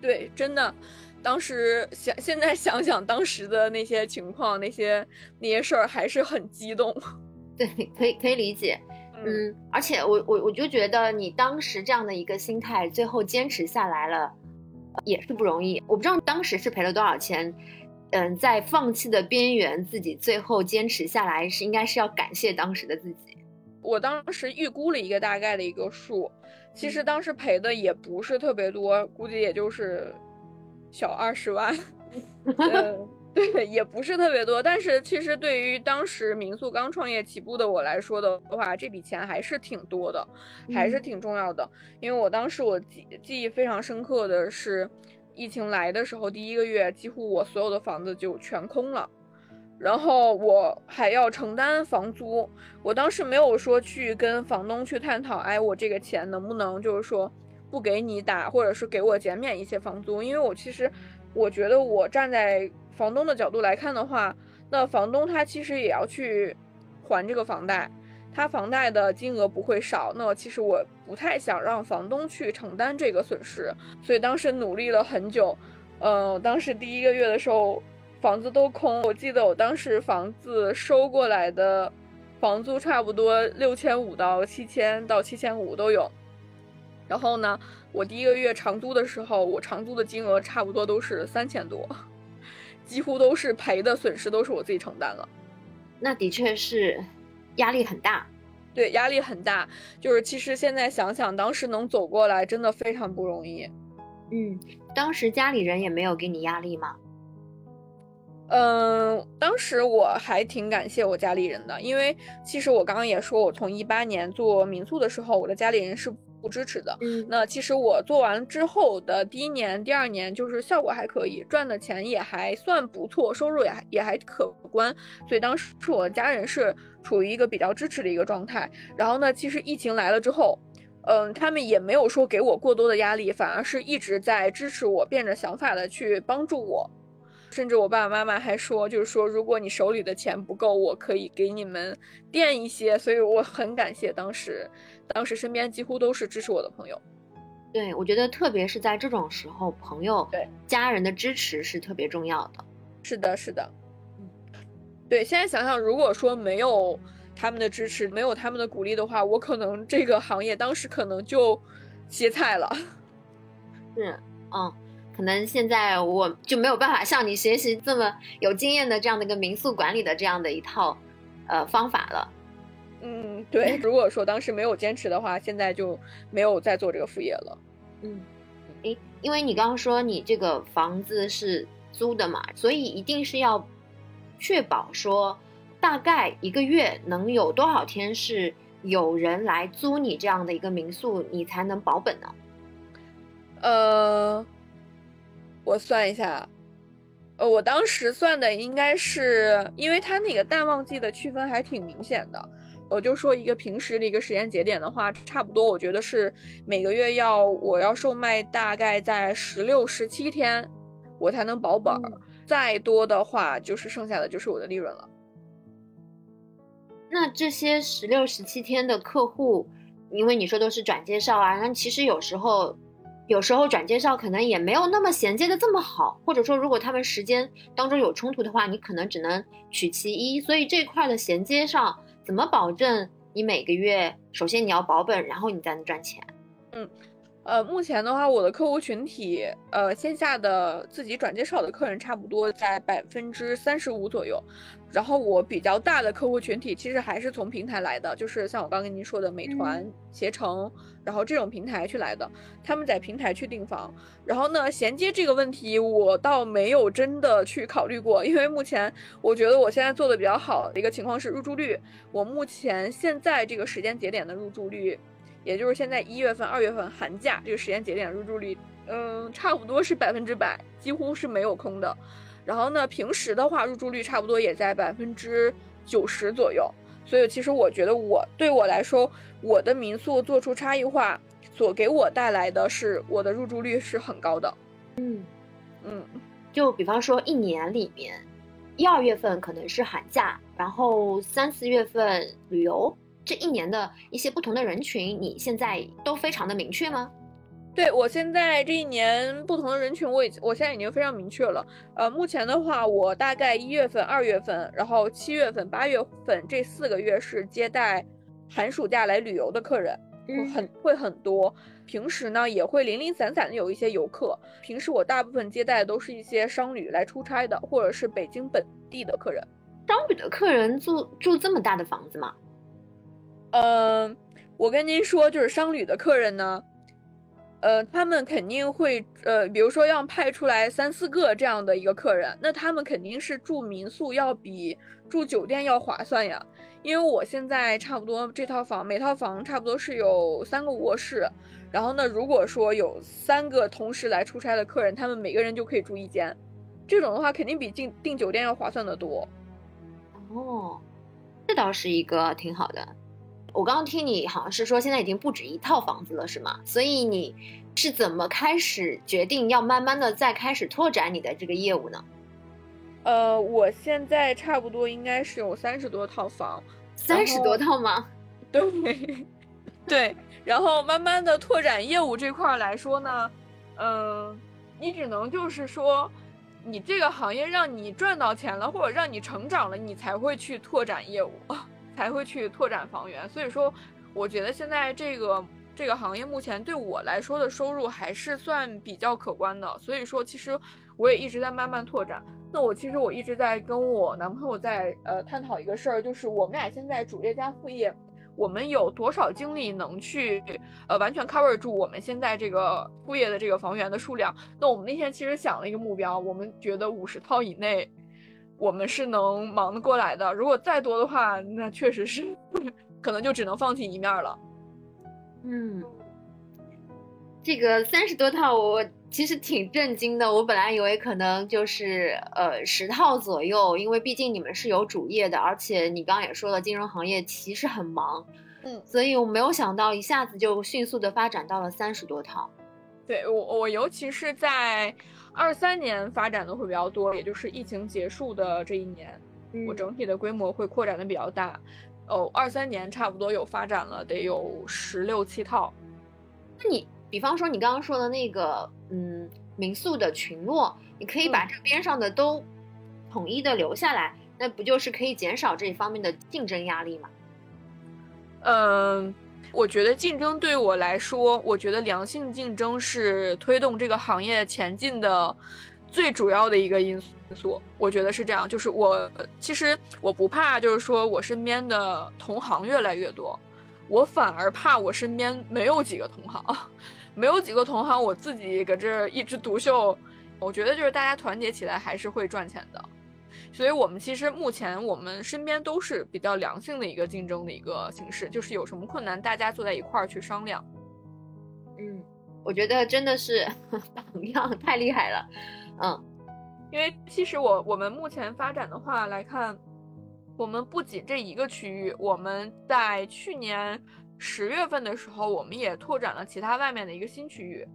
对，真的，当时想现在想想当时的那些情况，那些那些事儿，还是很激动。对，可以可以理解。嗯，而且我我我就觉得你当时这样的一个心态，最后坚持下来了，也是不容易。我不知道当时是赔了多少钱，嗯，在放弃的边缘，自己最后坚持下来，是应该是要感谢当时的自己。我当时预估了一个大概的一个数，其实当时赔的也不是特别多，估计也就是小二十万。对，也不是特别多，但是其实对于当时民宿刚创业起步的我来说的话，这笔钱还是挺多的，还是挺重要的。因为我当时我记记忆非常深刻的是，疫情来的时候第一个月，几乎我所有的房子就全空了，然后我还要承担房租。我当时没有说去跟房东去探讨，哎，我这个钱能不能就是说不给你打，或者是给我减免一些房租，因为我其实我觉得我站在。房东的角度来看的话，那房东他其实也要去还这个房贷，他房贷的金额不会少。那其实我不太想让房东去承担这个损失，所以当时努力了很久。嗯，当时第一个月的时候，房子都空。我记得我当时房子收过来的房租差不多六千五到七千到七千五都有。然后呢，我第一个月长租的时候，我长租的金额差不多都是三千多。几乎都是赔的损失，都是我自己承担了。那的确是压力很大，对，压力很大。就是其实现在想想，当时能走过来，真的非常不容易。嗯，当时家里人也没有给你压力吗？嗯，当时我还挺感谢我家里人的，因为其实我刚刚也说，我从一八年做民宿的时候，我的家里人是。不支持的。嗯，那其实我做完之后的第一年、第二年，就是效果还可以，赚的钱也还算不错，收入也还也还可观。所以当时我的家人是处于一个比较支持的一个状态。然后呢，其实疫情来了之后，嗯，他们也没有说给我过多的压力，反而是一直在支持我，变着想法的去帮助我。甚至我爸爸妈妈还说，就是说，如果你手里的钱不够，我可以给你们垫一些。所以我很感谢当时，当时身边几乎都是支持我的朋友。对，我觉得特别是在这种时候，朋友、对家人的支持是特别重要的。是的，是的。嗯，对。现在想想，如果说没有他们的支持，没有他们的鼓励的话，我可能这个行业当时可能就歇菜了。是，嗯。可能现在我就没有办法向你学习这么有经验的这样的一个民宿管理的这样的一套呃方法了。嗯，对。如果说当时没有坚持的话，现在就没有再做这个副业了。嗯，诶，因为你刚刚说你这个房子是租的嘛，所以一定是要确保说大概一个月能有多少天是有人来租你这样的一个民宿，你才能保本呢？呃，我算一下，呃，我当时算的应该是，因为它那个淡旺季的区分还挺明显的。我就说一个平时的一个时间节点的话，差不多我觉得是每个月要我要售卖大概在十六、十七天，我才能保本儿。再多的话，就是剩下的就是我的利润了。那这些十六、十七天的客户，因为你说都是转介绍啊，那其实有时候，有时候转介绍可能也没有那么衔接的这么好，或者说如果他们时间当中有冲突的话，你可能只能取其一。所以这块的衔接上。怎么保证你每个月首先你要保本，然后你才能赚钱？嗯，呃，目前的话，我的客户群体，呃，线下的自己转介绍的客人差不多在百分之三十五左右。然后我比较大的客户群体其实还是从平台来的，就是像我刚跟您说的美团、携程，然后这种平台去来的。他们在平台去订房，然后呢，衔接这个问题我倒没有真的去考虑过，因为目前我觉得我现在做的比较好的一个情况是入住率。我目前现在这个时间节点的入住率，也就是现在一月份、二月份寒假这个时间节点入住率，嗯，差不多是百分之百，几乎是没有空的。然后呢，平时的话入住率差不多也在百分之九十左右，所以其实我觉得我对我来说，我的民宿做出差异化，所给我带来的是我的入住率是很高的。嗯嗯，就比方说一年里面，一二月份可能是寒假，然后三四月份旅游，这一年的一些不同的人群，你现在都非常的明确吗？对我现在这一年不同的人群，我已经我现在已经非常明确了。呃，目前的话，我大概一月份、二月份，然后七月份、八月份这四个月是接待寒暑假来旅游的客人，很会很多。平时呢也会零零散散的有一些游客。平时我大部分接待的都是一些商旅来出差的，或者是北京本地的客人。商旅的客人住住这么大的房子吗？嗯，我跟您说，就是商旅的客人呢。呃，他们肯定会，呃，比如说要派出来三四个这样的一个客人，那他们肯定是住民宿要比住酒店要划算呀。因为我现在差不多这套房，每套房差不多是有三个卧室，然后呢，如果说有三个同时来出差的客人，他们每个人就可以住一间，这种的话肯定比订订酒店要划算的多。哦，这倒是一个挺好的。我刚刚听你好像是说现在已经不止一套房子了，是吗？所以你是怎么开始决定要慢慢的再开始拓展你的这个业务呢？呃，我现在差不多应该是有三十多套房，三十多套吗？对，对。然后慢慢的拓展业务这块来说呢，嗯，你只能就是说，你这个行业让你赚到钱了，或者让你成长了，你才会去拓展业务。才会去拓展房源，所以说，我觉得现在这个这个行业目前对我来说的收入还是算比较可观的，所以说其实我也一直在慢慢拓展。那我其实我一直在跟我男朋友在呃探讨一个事儿，就是我们俩现在主业加副业，我们有多少精力能去呃完全 cover 住我们现在这个副业的这个房源的数量？那我们那天其实想了一个目标，我们觉得五十套以内。我们是能忙得过来的，如果再多的话，那确实是可能就只能放弃一面了。嗯，这个三十多套，我其实挺震惊的。我本来以为可能就是呃十套左右，因为毕竟你们是有主业的，而且你刚刚也说了，金融行业其实很忙。嗯，所以我没有想到一下子就迅速的发展到了三十多套。对我，我尤其是在。二三年发展的会比较多，也就是疫情结束的这一年，我整体的规模会扩展的比较大。哦，二三年差不多有发展了，得有十六七套。那你比方说你刚刚说的那个，嗯，民宿的群落，你可以把这边上的都统一的留下来，那不就是可以减少这一方面的竞争压力吗？嗯，我觉得竞争对我来说，我觉得良性竞争是推动这个行业前进的最主要的一个因素。我觉得是这样，就是我其实我不怕，就是说我身边的同行越来越多，我反而怕我身边没有几个同行，没有几个同行，我自己搁这一枝独秀。我觉得就是大家团结起来还是会赚钱的。所以，我们其实目前我们身边都是比较良性的一个竞争的一个形式，就是有什么困难，大家坐在一块儿去商量。嗯，我觉得真的是 榜样太厉害了。嗯，因为其实我我们目前发展的话来看，我们不仅这一个区域，我们在去年十月份的时候，我们也拓展了其他外面的一个新区域。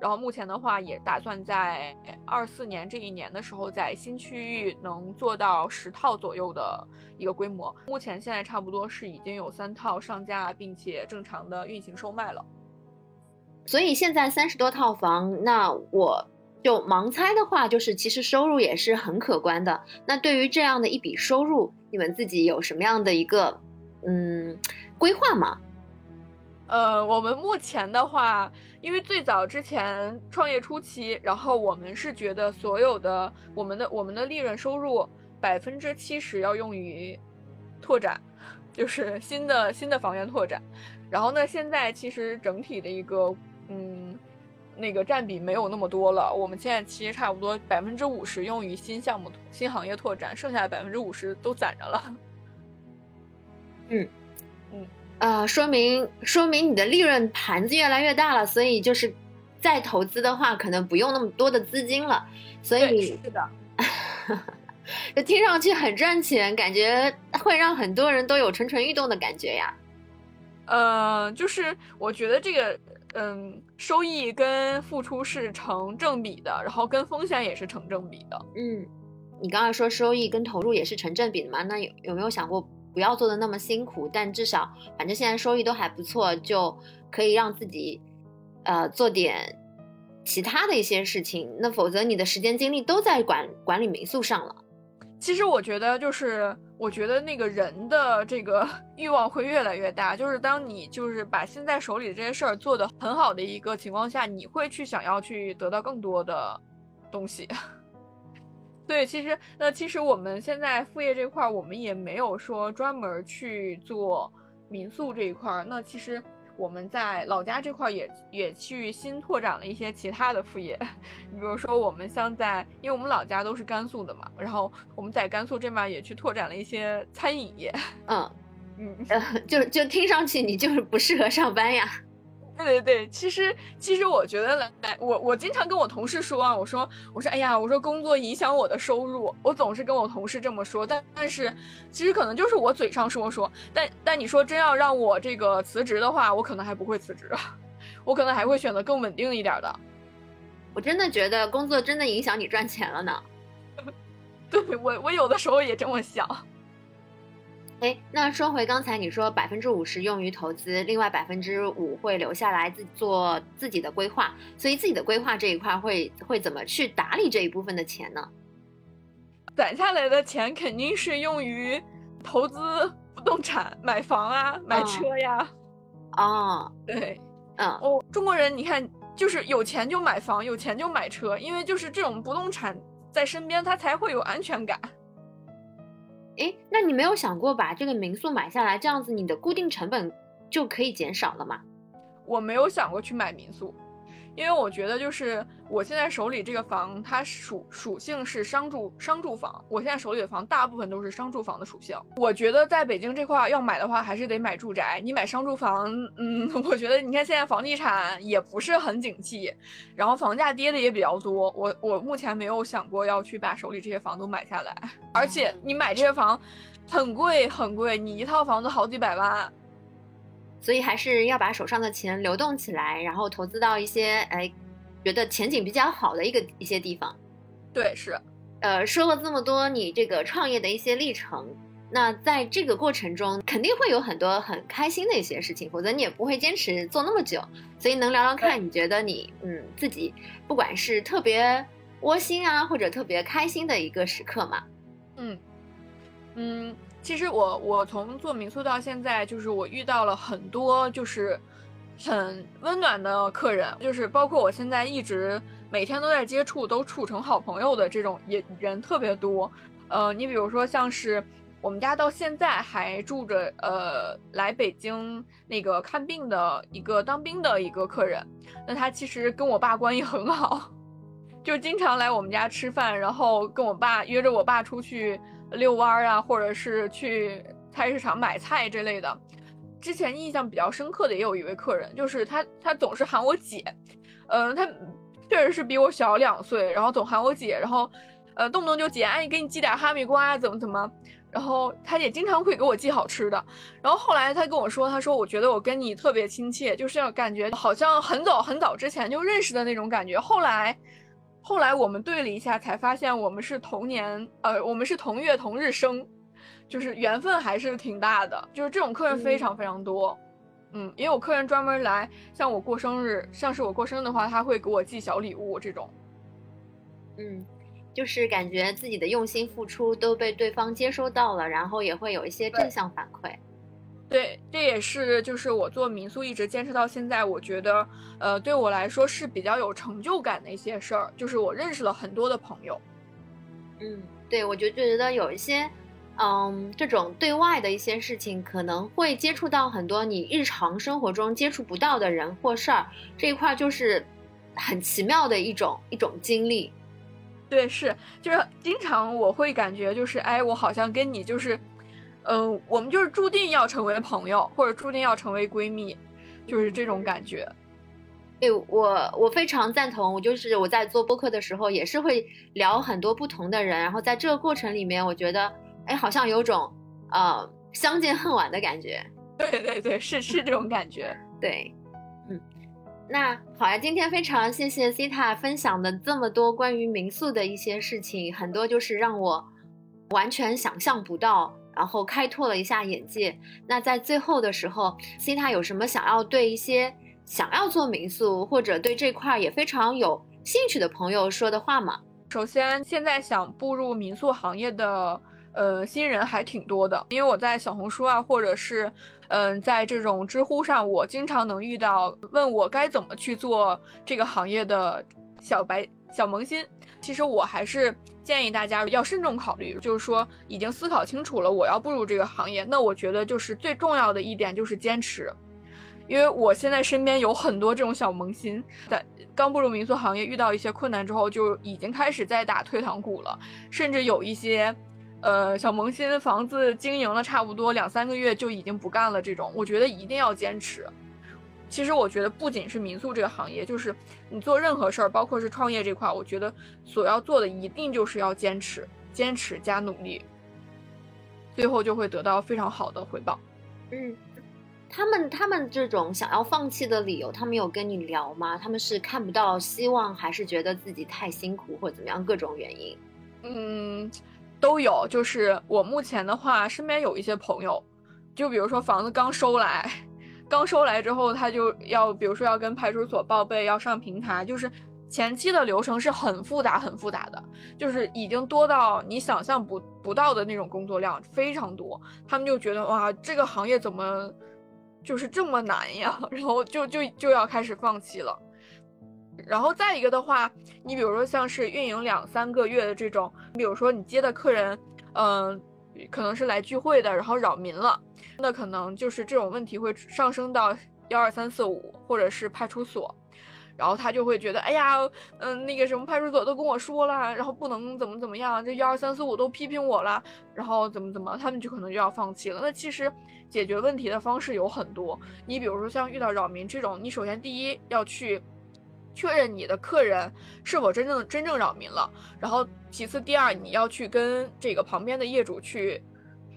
然后目前的话，也打算在二四年这一年的时候，在新区域能做到十套左右的一个规模。目前现在差不多是已经有三套上架，并且正常的运行售卖了。所以现在三十多套房，那我就盲猜的话，就是其实收入也是很可观的。那对于这样的一笔收入，你们自己有什么样的一个嗯规划吗？呃，我们目前的话，因为最早之前创业初期，然后我们是觉得所有的我们的我们的利润收入百分之七十要用于拓展，就是新的新的房源拓展。然后呢，现在其实整体的一个嗯那个占比没有那么多了。我们现在其实差不多百分之五十用于新项目、新行业拓展，剩下的百分之五十都攒着了。嗯嗯。呃，说明说明你的利润盘子越来越大了，所以就是再投资的话，可能不用那么多的资金了。所以是的，这听上去很赚钱，感觉会让很多人都有蠢蠢欲动的感觉呀。呃，就是我觉得这个，嗯，收益跟付出是成正比的，然后跟风险也是成正比的。嗯，你刚才说收益跟投入也是成正比的嘛？那有有没有想过？不要做的那么辛苦，但至少反正现在收益都还不错，就可以让自己，呃，做点其他的一些事情。那否则你的时间精力都在管管理民宿上了。其实我觉得，就是我觉得那个人的这个 欲望会越来越大。就是当你就是把现在手里的这些事儿做得很好的一个情况下，你会去想要去得到更多的东西。对，其实那其实我们现在副业这块儿，我们也没有说专门去做民宿这一块儿。那其实我们在老家这块儿也也去新拓展了一些其他的副业，你 比如说我们像在，因为我们老家都是甘肃的嘛，然后我们在甘肃这边也去拓展了一些餐饮业。嗯嗯，就就听上去你就是不适合上班呀。对对对，其实其实我觉得来我我经常跟我同事说啊，我说我说哎呀，我说工作影响我的收入，我总是跟我同事这么说，但但是其实可能就是我嘴上说说，但但你说真要让我这个辞职的话，我可能还不会辞职，我可能还会选择更稳定一点的。我真的觉得工作真的影响你赚钱了呢。对我我有的时候也这么想。哎，那说回刚才你说百分之五十用于投资，另外百分之五会留下来自做自己的规划，所以自己的规划这一块会会怎么去打理这一部分的钱呢？攒下来的钱肯定是用于投资不动产，买房啊，买车呀。哦，对，嗯，哦，中国人你看就是有钱就买房，有钱就买车，因为就是这种不动产在身边，他才会有安全感。哎，那你没有想过把这个民宿买下来，这样子你的固定成本就可以减少了吗？我没有想过去买民宿。因为我觉得，就是我现在手里这个房，它属属性是商住商住房。我现在手里的房大部分都是商住房的属性。我觉得在北京这块要买的话，还是得买住宅。你买商住房，嗯，我觉得你看现在房地产也不是很景气，然后房价跌的也比较多。我我目前没有想过要去把手里这些房都买下来。而且你买这些房，很贵很贵，你一套房子好几百万。所以还是要把手上的钱流动起来，然后投资到一些哎，觉得前景比较好的一个一些地方。对，是。呃，说了这么多你这个创业的一些历程，那在这个过程中肯定会有很多很开心的一些事情，否则你也不会坚持做那么久。所以能聊聊看，你觉得你嗯自己不管是特别窝心啊，或者特别开心的一个时刻嘛？嗯嗯。其实我我从做民宿到现在，就是我遇到了很多就是很温暖的客人，就是包括我现在一直每天都在接触，都处成好朋友的这种也人特别多。呃，你比如说像是我们家到现在还住着呃来北京那个看病的一个当兵的一个客人，那他其实跟我爸关系很好，就经常来我们家吃饭，然后跟我爸约着我爸出去遛弯儿啊，或者是去菜市场买菜之类的。之前印象比较深刻的也有一位客人，就是他他总是喊我姐，嗯，他确实是比我小两岁，然后总喊我姐，然后。呃，动不动就姐，哎，给你寄点哈密瓜，怎么怎么，然后他也经常会给我寄好吃的。然后后来他跟我说，他说我觉得我跟你特别亲切，就是感觉好像很早很早之前就认识的那种感觉。后来，后来我们对了一下，才发现我们是同年，呃，我们是同月同日生，就是缘分还是挺大的。就是这种客人非常非常多，嗯，也有客人专门来，像我过生日，像是我过生日的话，他会给我寄小礼物这种，嗯。就是感觉自己的用心付出都被对方接收到了，然后也会有一些正向反馈。对，这也是就是我做民宿一直坚持到现在，我觉得呃对我来说是比较有成就感的一些事儿，就是我认识了很多的朋友。嗯，对，我就觉得有一些嗯这种对外的一些事情，可能会接触到很多你日常生活中接触不到的人或事儿，这一块就是很奇妙的一种一种经历。对，是，就是经常我会感觉就是，哎，我好像跟你就是，嗯，我们就是注定要成为朋友，或者注定要成为闺蜜，就是这种感觉。对我，我非常赞同。我就是我在做播客的时候，也是会聊很多不同的人，然后在这个过程里面，我觉得，哎，好像有种呃相见恨晚的感觉。对对对，是是这种感觉。对。嗯那好呀，今天非常谢谢 Cita 分享的这么多关于民宿的一些事情，很多就是让我完全想象不到，然后开拓了一下眼界。那在最后的时候，Cita 有什么想要对一些想要做民宿或者对这块也非常有兴趣的朋友说的话吗？首先，现在想步入民宿行业的。呃，新人还挺多的，因为我在小红书啊，或者是，嗯，在这种知乎上，我经常能遇到问我该怎么去做这个行业的小白小萌新。其实我还是建议大家要慎重考虑，就是说已经思考清楚了我要步入这个行业，那我觉得就是最重要的一点就是坚持，因为我现在身边有很多这种小萌新，在刚步入民宿行业遇到一些困难之后，就已经开始在打退堂鼓了，甚至有一些。呃，小萌新房子经营了差不多两三个月就已经不干了。这种我觉得一定要坚持。其实我觉得不仅是民宿这个行业，就是你做任何事儿，包括是创业这块，我觉得所要做的一定就是要坚持，坚持加努力，最后就会得到非常好的回报。嗯，他们他们这种想要放弃的理由，他们有跟你聊吗？他们是看不到希望，还是觉得自己太辛苦，或者怎么样？各种原因。嗯。都有，就是我目前的话，身边有一些朋友，就比如说房子刚收来，刚收来之后，他就要，比如说要跟派出所报备，要上平台，就是前期的流程是很复杂、很复杂的，就是已经多到你想象不不到的那种工作量非常多，他们就觉得哇，这个行业怎么就是这么难呀，然后就就就要开始放弃了。然后再一个的话，你比如说像是运营两三个月的这种，比如说你接的客人，嗯，可能是来聚会的，然后扰民了，那可能就是这种问题会上升到幺二三四五或者是派出所，然后他就会觉得，哎呀，嗯，那个什么派出所都跟我说了，然后不能怎么怎么样，这幺二三四五都批评我了，然后怎么怎么，他们就可能就要放弃了。那其实解决问题的方式有很多，你比如说像遇到扰民这种，你首先第一要去。确认你的客人是否真正真正扰民了，然后其次第二你要去跟这个旁边的业主去，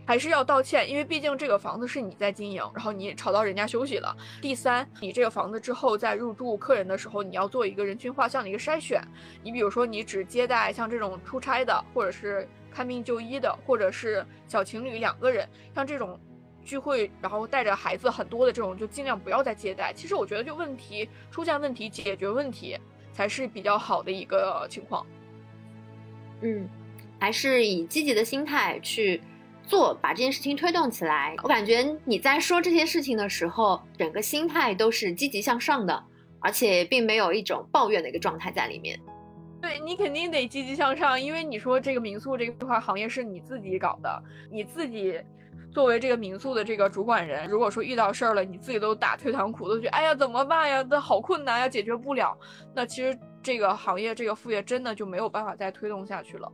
还是要道歉，因为毕竟这个房子是你在经营，然后你吵到人家休息了。第三，你这个房子之后在入住客人的时候，你要做一个人群画像的一个筛选。你比如说你只接待像这种出差的，或者是看病就医的，或者是小情侣两个人，像这种。聚会，然后带着孩子很多的这种，就尽量不要再接待。其实我觉得，就问题出现问题，解决问题才是比较好的一个情况。嗯，还是以积极的心态去做，把这件事情推动起来。我感觉你在说这些事情的时候，整个心态都是积极向上的，而且并没有一种抱怨的一个状态在里面。对你肯定得积极向上，因为你说这个民宿这块行业是你自己搞的，你自己作为这个民宿的这个主管人，如果说遇到事儿了，你自己都打退堂鼓，都觉得哎呀怎么办呀，那好困难呀，解决不了，那其实这个行业这个副业真的就没有办法再推动下去了。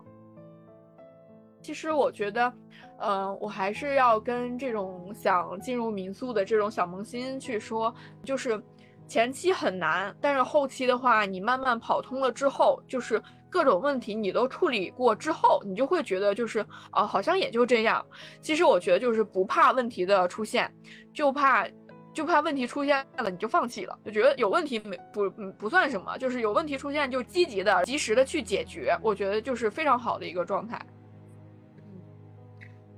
其实我觉得，嗯，我还是要跟这种想进入民宿的这种小萌新去说，就是。前期很难，但是后期的话，你慢慢跑通了之后，就是各种问题你都处理过之后，你就会觉得就是啊，好像也就这样。其实我觉得就是不怕问题的出现，就怕就怕问题出现了你就放弃了，就觉得有问题没不不算什么，就是有问题出现就积极的及时的去解决，我觉得就是非常好的一个状态。嗯，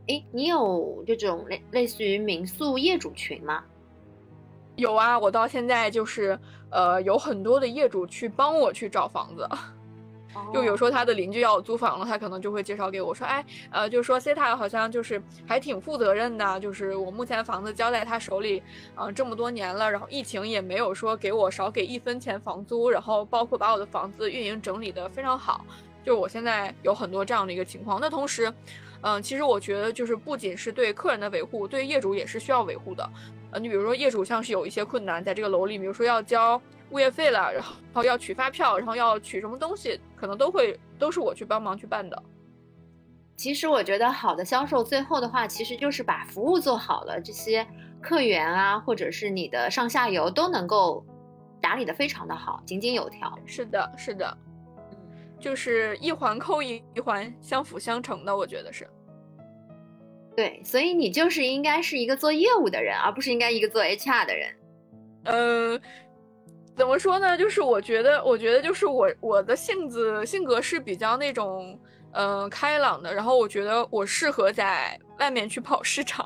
哎，你有这种类类似于民宿业主群吗？有啊，我到现在就是，呃，有很多的业主去帮我去找房子，就有时候他的邻居要租房了，他可能就会介绍给我说，哎，呃，就说 C 塔好像就是还挺负责任的，就是我目前房子交在他手里，嗯，这么多年了，然后疫情也没有说给我少给一分钱房租，然后包括把我的房子运营整理的非常好，就我现在有很多这样的一个情况。那同时，嗯，其实我觉得就是不仅是对客人的维护，对业主也是需要维护的。呃，你比如说业主像是有一些困难，在这个楼里，比如说要交物业费了，然后要取发票，然后要取什么东西，可能都会都是我去帮忙去办的。其实我觉得好的销售最后的话，其实就是把服务做好了，这些客源啊，或者是你的上下游都能够打理的非常的好，井井有条。是的，是的，嗯，就是一环扣一环，相辅相成的，我觉得是。对，所以你就是应该是一个做业务的人，而不是应该一个做 HR 的人。嗯，怎么说呢？就是我觉得，我觉得就是我我的性子性格是比较那种嗯开朗的，然后我觉得我适合在外面去跑市场。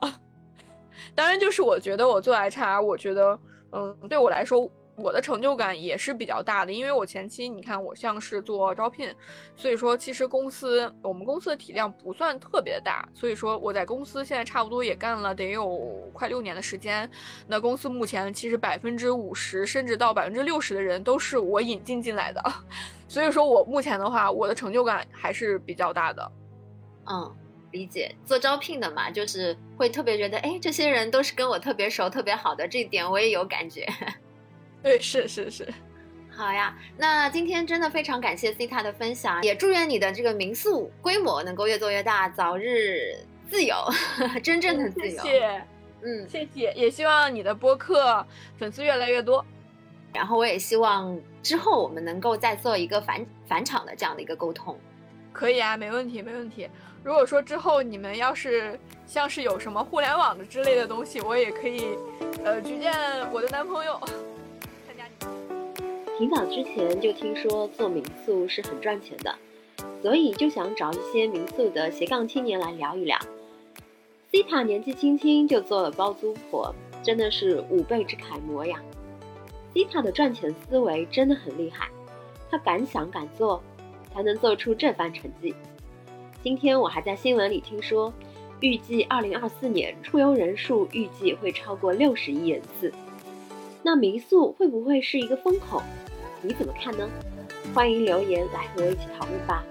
当然，就是我觉得我做 HR，我觉得嗯对我来说。我的成就感也是比较大的，因为我前期你看我像是做招聘，所以说其实公司我们公司的体量不算特别大，所以说我在公司现在差不多也干了得有快六年的时间。那公司目前其实百分之五十甚至到百分之六十的人都是我引进进来的，所以说我目前的话，我的成就感还是比较大的。嗯，理解。做招聘的嘛，就是会特别觉得，哎，这些人都是跟我特别熟、特别好的，这点我也有感觉。对，是是是，好呀。那今天真的非常感谢 C 塔的分享，也祝愿你的这个民宿规模能够越做越大，早日自由，真正的自由。谢谢，嗯，谢谢。也希望你的播客粉丝越来越多。然后我也希望之后我们能够再做一个返返场的这样的一个沟通。可以啊，没问题，没问题。如果说之后你们要是像是有什么互联网的之类的东西，我也可以呃举荐我的男朋友。挺早之前就听说做民宿是很赚钱的，所以就想找一些民宿的斜杠青年来聊一聊。C 塔年纪轻轻就做了包租婆，真的是五辈之楷模呀。C 塔的赚钱思维真的很厉害，他敢想敢做，才能做出这番成绩。今天我还在新闻里听说，预计二零二四年出游人数预计会超过六十亿人次。那民宿会不会是一个风口？你怎么看呢？欢迎留言来和我一起讨论吧。